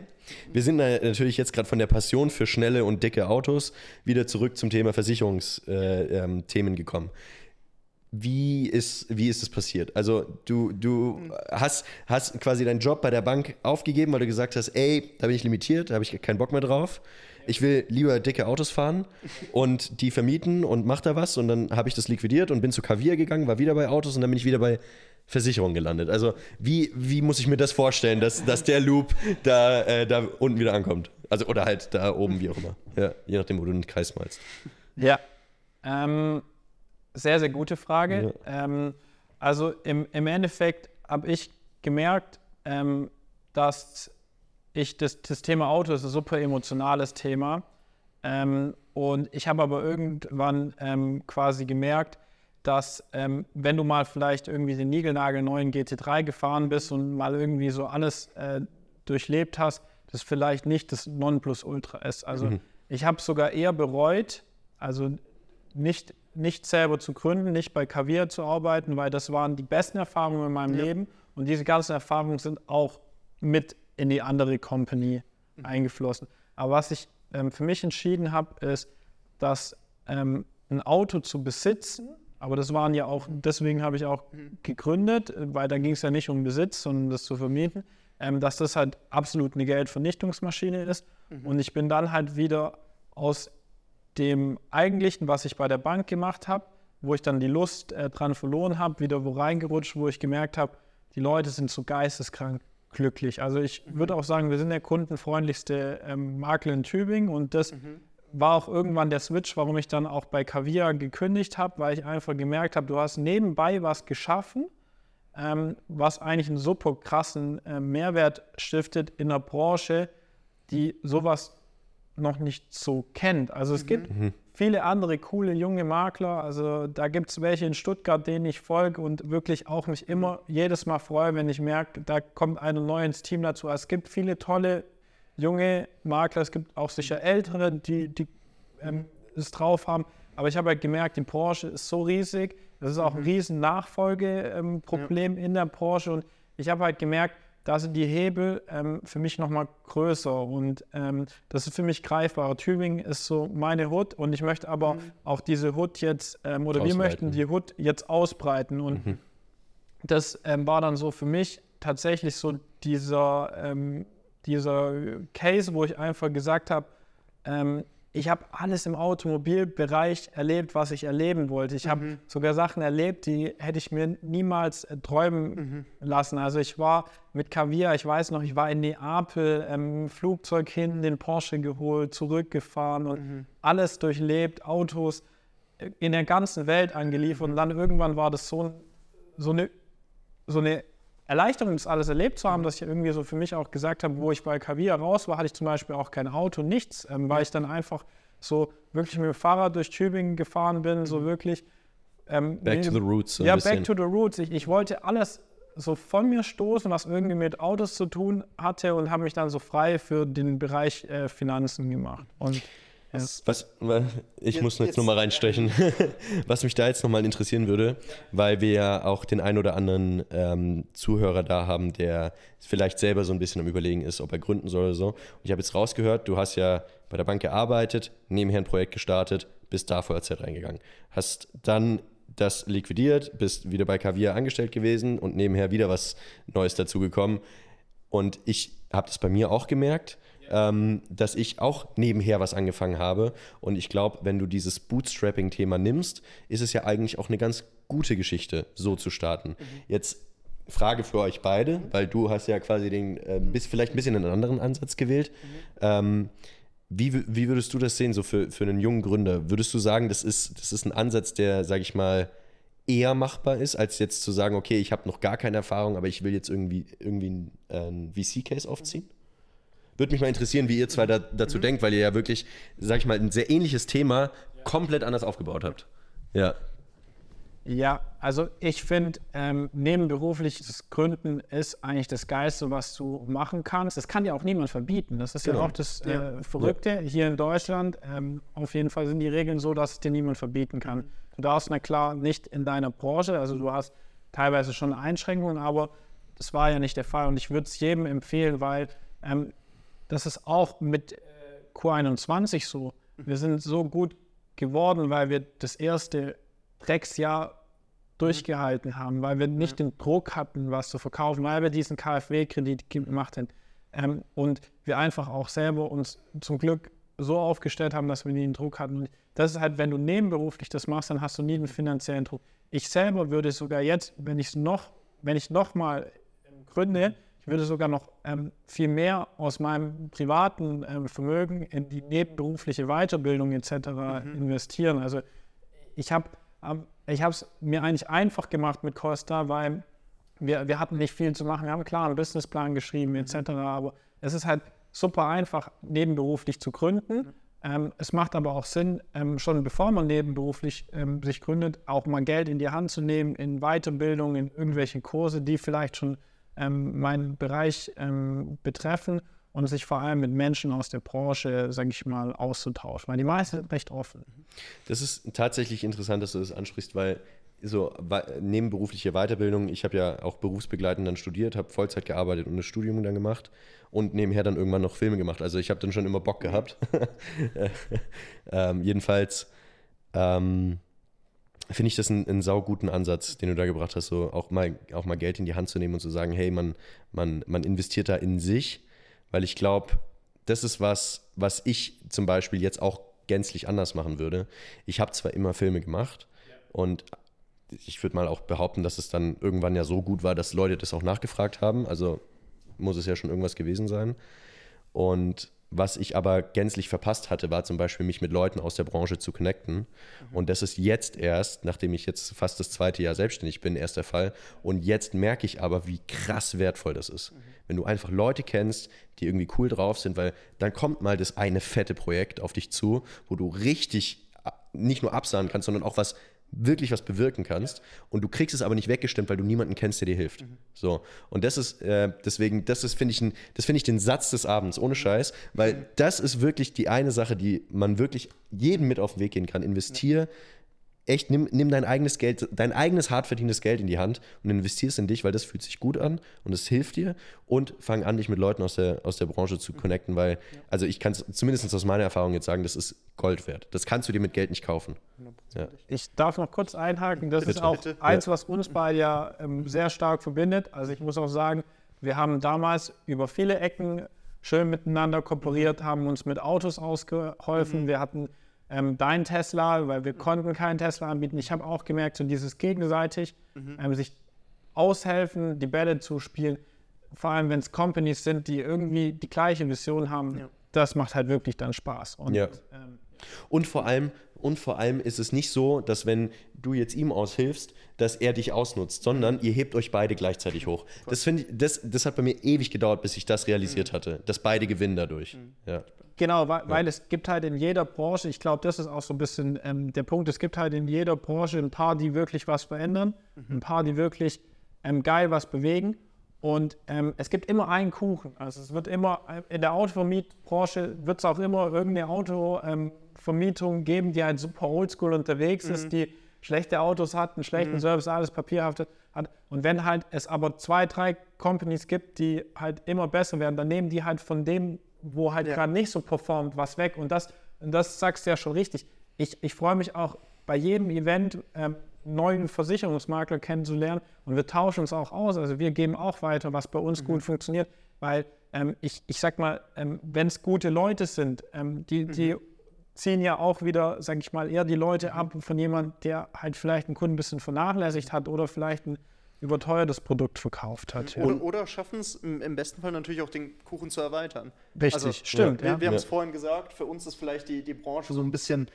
wir sind natürlich jetzt gerade von der Passion für schnelle und dicke Autos wieder zurück zum Thema Versicherungsthemen äh, ähm, gekommen. Wie ist, wie ist es passiert? Also du, du hast, hast quasi deinen Job bei der Bank aufgegeben, weil du gesagt hast, ey, da bin ich limitiert, da habe ich keinen Bock mehr drauf. Ich will lieber dicke Autos fahren und die vermieten und mach da was. Und dann habe ich das liquidiert und bin zu Kaviar gegangen, war wieder bei Autos und dann bin ich wieder bei Versicherung gelandet. Also wie, wie muss ich mir das vorstellen, dass, dass der Loop da, äh, da unten wieder ankommt? Also oder halt da oben, wie auch immer. Ja, je nachdem, wo du den Kreis malst. ja. Ähm, sehr, sehr gute Frage. Ja. Ähm, also im, im Endeffekt habe ich gemerkt, ähm, dass ich das, das Thema Auto ist ein super emotionales Thema. Ähm, und ich habe aber irgendwann ähm, quasi gemerkt, dass ähm, wenn du mal vielleicht irgendwie den Nigelnagel neuen GT3 gefahren bist und mal irgendwie so alles äh, durchlebt hast, das vielleicht nicht das Nonplusultra ist. Also mhm. ich habe sogar eher bereut, also nicht, nicht selber zu gründen, nicht bei Kaviar zu arbeiten, weil das waren die besten Erfahrungen in meinem ja. Leben und diese ganzen Erfahrungen sind auch mit in die andere Company mhm. eingeflossen. Aber was ich ähm, für mich entschieden habe, ist, dass ähm, ein Auto zu besitzen, aber das waren ja auch, deswegen habe ich auch mhm. gegründet, weil da ging es ja nicht um Besitz, sondern das zu vermieten, ähm, dass das halt absolut eine Geldvernichtungsmaschine ist. Mhm. Und ich bin dann halt wieder aus dem Eigentlichen, was ich bei der Bank gemacht habe, wo ich dann die Lust äh, dran verloren habe, wieder wo reingerutscht, wo ich gemerkt habe, die Leute sind so geisteskrank glücklich. Also ich mhm. würde auch sagen, wir sind der kundenfreundlichste ähm, Makler in Tübingen und das mhm. war auch irgendwann der Switch, warum ich dann auch bei Kaviar gekündigt habe, weil ich einfach gemerkt habe, du hast nebenbei was geschaffen, ähm, was eigentlich einen super krassen äh, Mehrwert stiftet in der Branche, die sowas noch nicht so kennt. Also es mhm. gibt mhm. viele andere coole junge Makler. Also da gibt es welche in Stuttgart, denen ich folge und wirklich auch mich immer jedes Mal freue, wenn ich merke, da kommt einer neu ins Team dazu. Also es gibt viele tolle junge Makler, es gibt auch sicher ältere, die, die ähm, es drauf haben. Aber ich habe halt gemerkt, die Branche ist so riesig. Das ist auch ein mhm. riesen Nachfolgeproblem ähm, ja. in der Branche. Und ich habe halt gemerkt, da sind die Hebel ähm, für mich nochmal größer und ähm, das ist für mich greifbar. Tübingen ist so meine Hut und ich möchte aber mhm. auch diese Hut jetzt, ähm, oder wir möchten die Hut jetzt ausbreiten und mhm. das ähm, war dann so für mich tatsächlich so dieser, ähm, dieser Case, wo ich einfach gesagt habe, ähm, ich habe alles im Automobilbereich erlebt, was ich erleben wollte. Ich mhm. habe sogar Sachen erlebt, die hätte ich mir niemals äh, träumen mhm. lassen. Also ich war mit Kaviar, ich weiß noch, ich war in Neapel, im Flugzeug hin, den Porsche geholt, zurückgefahren und mhm. alles durchlebt, Autos äh, in der ganzen Welt angeliefert. Und dann irgendwann war das so, so eine so eine Erleichterung, das alles erlebt zu haben, dass ich irgendwie so für mich auch gesagt habe, wo ich bei Kavia raus war, hatte ich zum Beispiel auch kein Auto, nichts, ähm, weil ich dann einfach so wirklich mit dem Fahrrad durch Tübingen gefahren bin, so mhm. wirklich. Ähm, back to the roots. ja, back to the roots. Ich, ich wollte alles so von mir stoßen, was irgendwie mit Autos zu tun hatte und habe mich dann so frei für den Bereich äh, Finanzen gemacht. Und was, was, ich jetzt, muss jetzt, nur mal reinstechen, was mich da jetzt nochmal interessieren würde, weil wir ja auch den einen oder anderen ähm, Zuhörer da haben, der vielleicht selber so ein bisschen am Überlegen ist, ob er gründen soll oder so. Und ich habe jetzt rausgehört, du hast ja bei der Bank gearbeitet, nebenher ein Projekt gestartet, bist da Vollzeit reingegangen. Hast dann das liquidiert, bist wieder bei Kaviar angestellt gewesen und nebenher wieder was Neues dazugekommen. Und ich habe das bei mir auch gemerkt ähm, dass ich auch nebenher was angefangen habe. Und ich glaube, wenn du dieses Bootstrapping-Thema nimmst, ist es ja eigentlich auch eine ganz gute Geschichte, so zu starten. Mhm. Jetzt Frage für euch beide, weil du hast ja quasi den, äh, bis, vielleicht ein bisschen einen anderen Ansatz gewählt. Mhm. Ähm, wie, wie würdest du das sehen, so für, für einen jungen Gründer? Würdest du sagen, das ist, das ist ein Ansatz, der, sage ich mal, eher machbar ist, als jetzt zu sagen, okay, ich habe noch gar keine Erfahrung, aber ich will jetzt irgendwie, irgendwie einen, äh, einen VC-Case aufziehen? Würde mich mal interessieren, wie ihr zwei da, dazu mhm. denkt, weil ihr ja wirklich, sag ich mal, ein sehr ähnliches Thema komplett anders aufgebaut habt. Ja. Ja, also ich finde, ähm, nebenberufliches Gründen ist eigentlich das Geilste, was du machen kannst. Das kann dir auch niemand verbieten. Das ist genau. ja auch das äh, ja. Verrückte. Ja. Hier in Deutschland, ähm, auf jeden Fall sind die Regeln so, dass es dir niemand verbieten kann. Du darfst, na klar, nicht in deiner Branche, also du hast teilweise schon Einschränkungen, aber das war ja nicht der Fall. Und ich würde es jedem empfehlen, weil ähm, das ist auch mit äh, Q21 so. Wir sind so gut geworden, weil wir das erste Drecksjahr durchgehalten haben, weil wir nicht den Druck hatten, was zu verkaufen, weil wir diesen KfW-Kredit gemacht haben. Ähm, und wir einfach auch selber uns zum Glück so aufgestellt haben, dass wir nie den Druck hatten. Und das ist halt, wenn du nebenberuflich das machst, dann hast du nie den finanziellen Druck. Ich selber würde sogar jetzt, wenn ich noch, wenn ich noch mal gründe, ich würde sogar noch ähm, viel mehr aus meinem privaten ähm, Vermögen in die nebenberufliche Weiterbildung etc. Mhm. investieren. Also ich habe ähm, ich habe es mir eigentlich einfach gemacht mit Costa, weil wir, wir hatten nicht viel zu machen. Wir haben klar einen Businessplan geschrieben etc. Aber es ist halt super einfach, nebenberuflich zu gründen. Ähm, es macht aber auch Sinn, ähm, schon bevor man nebenberuflich ähm, sich gründet, auch mal Geld in die Hand zu nehmen, in Weiterbildung, in irgendwelche Kurse, die vielleicht schon ähm, meinen Bereich ähm, betreffen und sich vor allem mit Menschen aus der Branche, sage ich mal, auszutauschen, weil die meisten sind recht offen. Das ist tatsächlich interessant, dass du das ansprichst, weil so nebenberufliche Weiterbildung, ich habe ja auch berufsbegleitend dann studiert, habe Vollzeit gearbeitet und ein Studium dann gemacht und nebenher dann irgendwann noch Filme gemacht. Also ich habe dann schon immer Bock gehabt. ähm, jedenfalls ähm, finde ich das einen, einen sauguten Ansatz, den du da gebracht hast, so auch mal, auch mal Geld in die Hand zu nehmen und zu sagen, hey, man, man, man investiert da in sich, weil ich glaube, das ist was, was ich zum Beispiel jetzt auch gänzlich anders machen würde. Ich habe zwar immer Filme gemacht und ich würde mal auch behaupten, dass es dann irgendwann ja so gut war, dass Leute das auch nachgefragt haben. Also muss es ja schon irgendwas gewesen sein. Und was ich aber gänzlich verpasst hatte, war zum Beispiel, mich mit Leuten aus der Branche zu connecten. Mhm. Und das ist jetzt erst, nachdem ich jetzt fast das zweite Jahr selbstständig bin, erst der Fall. Und jetzt merke ich aber, wie krass wertvoll das ist. Mhm. Wenn du einfach Leute kennst, die irgendwie cool drauf sind, weil dann kommt mal das eine fette Projekt auf dich zu, wo du richtig nicht nur absahen kannst, sondern auch was wirklich was bewirken kannst und du kriegst es aber nicht weggestimmt, weil du niemanden kennst, der dir hilft. Mhm. So und das ist äh, deswegen, das ist finde ich, ein, das finde ich den Satz des Abends ohne Scheiß, weil mhm. das ist wirklich die eine Sache, die man wirklich jedem mit auf den Weg gehen kann. Investier echt, nimm, nimm dein eigenes Geld, dein eigenes hart verdientes Geld in die Hand und investierst in dich, weil das fühlt sich gut an und es hilft dir und fang an, dich mit Leuten aus der, aus der Branche zu connecten, weil, also ich kann es zumindest aus meiner Erfahrung jetzt sagen, das ist Gold wert. Das kannst du dir mit Geld nicht kaufen. Ja. Ich darf noch kurz einhaken, das bitte, ist auch bitte. eins, was uns beide ja ähm, sehr stark verbindet. Also ich muss auch sagen, wir haben damals über viele Ecken schön miteinander kooperiert, haben uns mit Autos ausgeholfen. Mhm. Wir hatten ähm, dein Tesla, weil wir konnten keinen Tesla anbieten. Ich habe auch gemerkt, so dieses gegenseitig mhm. ähm, sich aushelfen, die Bälle zu spielen, vor allem wenn es Companies sind, die irgendwie die gleiche Vision haben, ja. das macht halt wirklich dann Spaß. Und, ja. Und vor allem und vor allem ist es nicht so, dass wenn du jetzt ihm aushilfst, dass er dich ausnutzt, sondern ihr hebt euch beide gleichzeitig hoch. Das, ich, das, das hat bei mir ewig gedauert, bis ich das realisiert mhm. hatte, dass beide gewinnen dadurch. Mhm. Ja. Genau, weil, ja. weil, es gibt halt in jeder Branche, ich glaube, das ist auch so ein bisschen ähm, der Punkt, es gibt halt in jeder Branche ein paar, die wirklich was verändern, mhm. ein paar, die wirklich ähm, geil was bewegen. Und ähm, es gibt immer einen Kuchen. Also es wird immer, äh, in der Autovermietbranche wird es auch immer irgendeine Autovermietung geben, die halt super oldschool unterwegs mhm. ist, die schlechte Autos hat, einen schlechten mhm. Service, alles papierhaftet hat. Und wenn halt es aber zwei, drei Companies gibt, die halt immer besser werden, dann nehmen die halt von dem wo halt ja. gerade nicht so performt, was weg. Und das, das sagst du ja schon richtig. Ich, ich freue mich auch bei jedem Event ähm, neuen Versicherungsmakler kennenzulernen und wir tauschen uns auch aus. Also wir geben auch weiter, was bei uns mhm. gut funktioniert, weil ähm, ich, ich sag mal, ähm, wenn es gute Leute sind, ähm, die, die mhm. ziehen ja auch wieder, sag ich mal, eher die Leute mhm. ab von jemandem, der halt vielleicht einen Kunden ein bisschen vernachlässigt hat oder vielleicht ein überteuertes Produkt verkauft hat. Ja. Oder, oder schaffen es im, besten Fall natürlich auch den Kuchen zu erweitern. Richtig, also, stimmt. Wir, wir haben es vorhin gesagt, für uns ist vielleicht die, die Branche so ein bisschen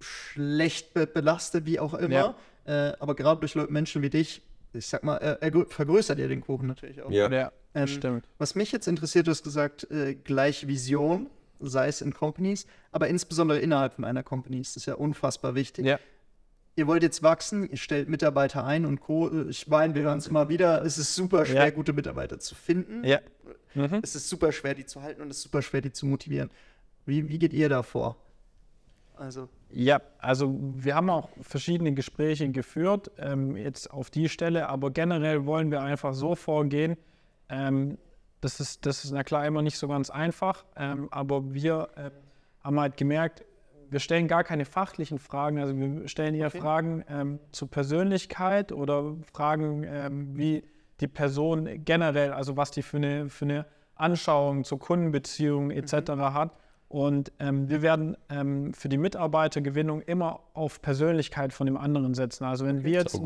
schlecht be belastet, wie auch immer. Äh, aber gerade durch Menschen wie dich, ich sag mal, er, er vergrößert ja den Kuchen natürlich auch. Ja, ja ähm, stimmt. Was mich jetzt interessiert, du hast gesagt, äh, gleich Vision, sei es in Companies, aber insbesondere innerhalb von einer Company. Das ist ja unfassbar wichtig. Ja ihr wollt jetzt wachsen, ihr stellt Mitarbeiter ein und Co. Ich meine, wir hören es immer wieder, es ist super schwer, ja. gute Mitarbeiter zu finden. Ja. Mhm. Es ist super schwer, die zu halten und es ist super schwer, die zu motivieren. Wie, wie geht ihr da vor? Also. Ja, also wir haben auch verschiedene Gespräche geführt, ähm, jetzt auf die Stelle, aber generell wollen wir einfach so vorgehen. Ähm, das, ist, das ist na klar immer nicht so ganz einfach, ähm, aber wir äh, haben halt gemerkt, wir stellen gar keine fachlichen Fragen, also wir stellen eher okay. Fragen ähm, zur Persönlichkeit oder Fragen, ähm, wie die Person generell, also was die für eine, für eine Anschauung zur Kundenbeziehung etc. Mhm. hat. Und ähm, wir werden ähm, für die Mitarbeitergewinnung immer auf Persönlichkeit von dem anderen setzen. Also wenn wir jetzt,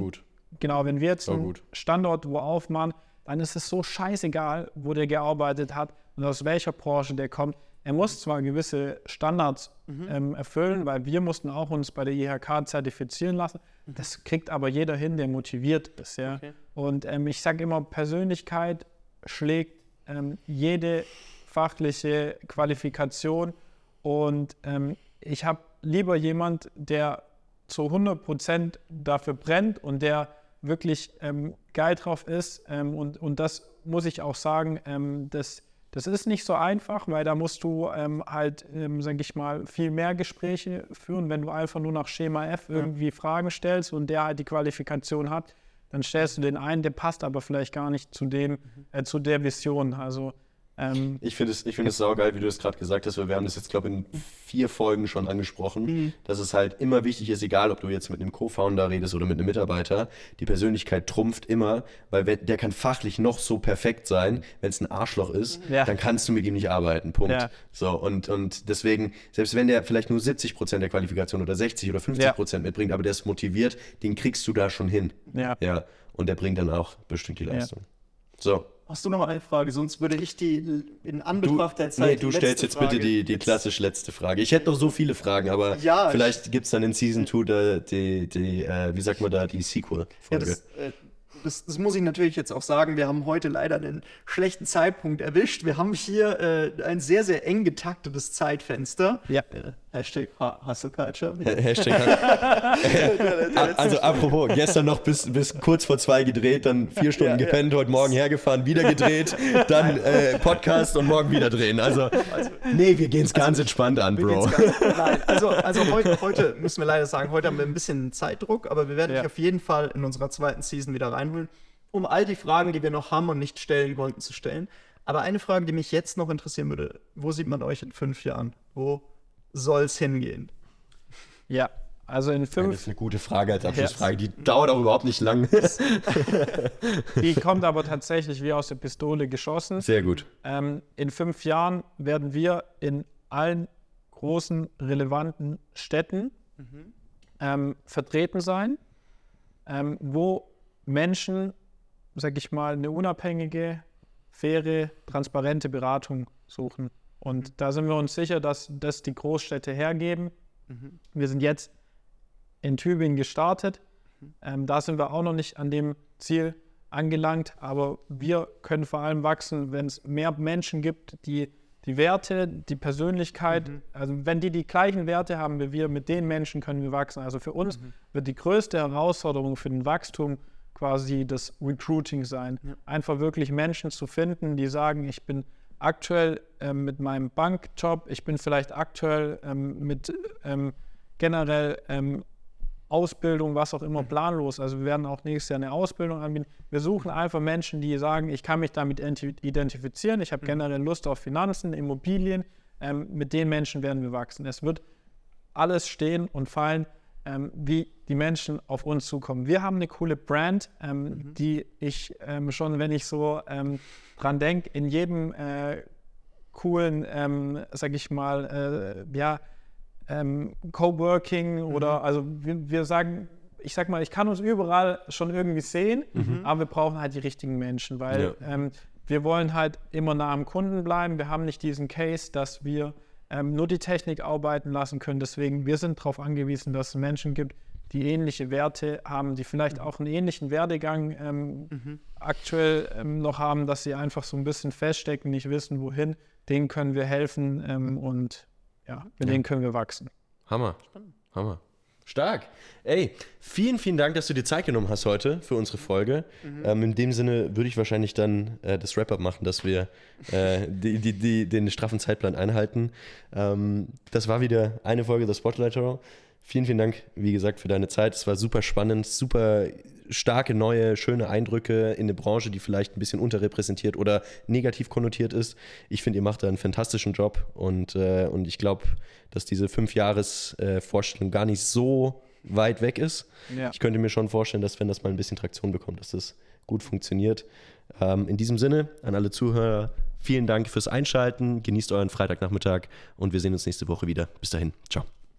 genau, wenn wir jetzt einen Standort wo aufmachen, dann ist es so scheißegal, wo der gearbeitet hat und aus welcher Branche der kommt er muss zwar gewisse Standards ähm, erfüllen, weil wir mussten auch uns bei der IHK zertifizieren lassen. Das kriegt aber jeder hin, der motiviert ist. Ja? Okay. Und ähm, ich sage immer, Persönlichkeit schlägt ähm, jede fachliche Qualifikation. Und ähm, ich habe lieber jemand, der zu 100 Prozent dafür brennt und der wirklich ähm, geil drauf ist. Ähm, und, und das muss ich auch sagen, ähm, das, das ist nicht so einfach, weil da musst du ähm, halt, ähm, sage ich mal, viel mehr Gespräche führen. Wenn du einfach nur nach Schema F irgendwie Fragen stellst und der halt die Qualifikation hat, dann stellst du den ein, der passt aber vielleicht gar nicht zu dem, äh, zu der Vision. Also ähm, Ich finde es, ich finde es saugeil, wie du es gerade gesagt hast, weil wir haben das jetzt, glaube ich, in vier Folgen schon angesprochen, Mhm. dass es halt immer wichtig ist, egal ob du jetzt mit einem Co-Founder redest oder mit einem Mitarbeiter, die Persönlichkeit trumpft immer, weil der kann fachlich noch so perfekt sein, wenn es ein Arschloch ist, Ja. dann kannst du mit ihm nicht arbeiten, Punkt. Ja. So, und, und deswegen, selbst wenn der vielleicht nur 70 Prozent der Qualifikation oder 60 oder 50 Prozent mitbringt, aber der ist motiviert, den kriegst du da schon hin. Ja. Ja, und der bringt dann auch bestimmt die Leistung. So, Hast du noch eine Frage? Sonst würde ich die in Anbetracht der Zeit. nee, du die stellst jetzt bitte Frage die, die jetzt- klassisch letzte Frage. Ich hätte noch so viele Fragen, aber Ja, vielleicht gibt es dann in Season 2 die, die, die äh, wie sagt man da, die Ja, Sequel-Folge. das, äh, das, das muss ich natürlich jetzt auch sagen. Wir haben heute leider einen schlechten Zeitpunkt erwischt. Wir haben hier äh, ein sehr, sehr eng getaktetes Zeitfenster. Ja. Äh, Hashtag Ha- Hustle Culture. Hashtag. also apropos, gestern noch bis, bis kurz vor zwei gedreht, dann vier Stunden Ja, ja. gepennt, heute Morgen hergefahren, wieder gedreht, dann äh, Podcast und morgen wieder drehen. Also, nee, wir gehen es ganz entspannt an, Bro. Gar- Nein, also, also heute, heute müssen wir leider sagen, heute haben wir ein bisschen Zeitdruck, aber wir werden Ja. dich auf jeden Fall in unserer zweiten Season wieder reinholen, um all die Fragen, die wir noch haben und nicht stellen wollten, zu stellen. Aber eine Frage, die mich jetzt noch interessieren würde, wo sieht man euch in fünf Jahren? Wo soll es hingehen? ja, also in Das fünf ist eine gute Frage als Abschlussfrage. Die dauert auch überhaupt nicht lang. Die kommt aber tatsächlich wie aus der Pistole geschossen. Sehr gut. Ähm, in fünf Jahren werden wir in allen großen, relevanten Städten ähm, vertreten sein, ähm, wo Menschen, sag ich mal, eine unabhängige, faire, transparente Beratung suchen. Und da sind wir uns sicher, dass das die Großstädte hergeben. Wir sind jetzt in Tübingen gestartet. Ähm, da sind wir auch noch nicht an dem Ziel angelangt, aber wir können vor allem wachsen, wenn es mehr Menschen gibt, die die Werte, die Persönlichkeit, also wenn die die gleichen Werte haben wie wir, mit den Menschen können wir wachsen. Also für uns wird die größte Herausforderung für den Wachstum quasi das Recruiting sein. Einfach wirklich Menschen zu finden, die sagen, ich bin aktuell ähm, mit meinem Bankjob, ich bin vielleicht aktuell ähm, mit ähm, generell ähm, Ausbildung, was auch immer, planlos. Also wir werden auch nächstes Jahr eine Ausbildung anbieten. Wir suchen einfach Menschen, die sagen, ich kann mich damit identi- identifizieren, ich habe generell Lust auf Finanzen, Immobilien. Ähm, mit den Menschen werden wir wachsen. Es wird alles stehen und fallen, ähm, wie die Menschen auf uns zukommen. Wir haben eine coole Brand, ähm, die ich ähm, schon, wenn ich so ähm, dran denke, in jedem äh, coolen, ähm, sag ich mal, äh, ja, ähm, Coworking oder also wir, wir sagen, ich sag mal, ich kann uns überall schon irgendwie sehen, aber wir brauchen halt die richtigen Menschen, weil Ja. ähm, wir wollen halt immer nah am Kunden bleiben. Wir haben nicht diesen Case, dass wir ähm, nur die Technik arbeiten lassen können. Deswegen, wir sind darauf angewiesen, dass es Menschen gibt, die ähnliche Werte haben, die vielleicht auch einen ähnlichen Werdegang ähm, aktuell ähm, noch haben, dass sie einfach so ein bisschen feststecken, nicht wissen, wohin. Denen können wir helfen ähm, und ja, mit denen können wir wachsen. Hammer. Hammer. Stark. Ey, vielen, vielen Dank, dass du dir Zeit genommen hast heute für unsere Folge. Ähm, in dem Sinne würde ich wahrscheinlich dann äh, das Wrap-up machen, dass wir äh, die, die, die, den straffen Zeitplan einhalten. Ähm, das war wieder eine Folge der Spotlight Show. Vielen, vielen Dank, wie gesagt, für deine Zeit. Es war super spannend, super starke, neue, schöne Eindrücke in eine Branche, die vielleicht ein bisschen unterrepräsentiert oder negativ konnotiert ist. Ich finde, ihr macht da einen fantastischen Job und, äh, und ich glaube, dass diese Fünf-Jahres-Vorstellung gar nicht so weit weg ist. Ja. Ich könnte mir schon vorstellen, dass wenn das mal ein bisschen Traktion bekommt, dass das gut funktioniert. Ähm, in diesem Sinne, an alle Zuhörer, vielen Dank fürs Einschalten. Genießt euren Freitagnachmittag und wir sehen uns nächste Woche wieder. Bis dahin. Ciao.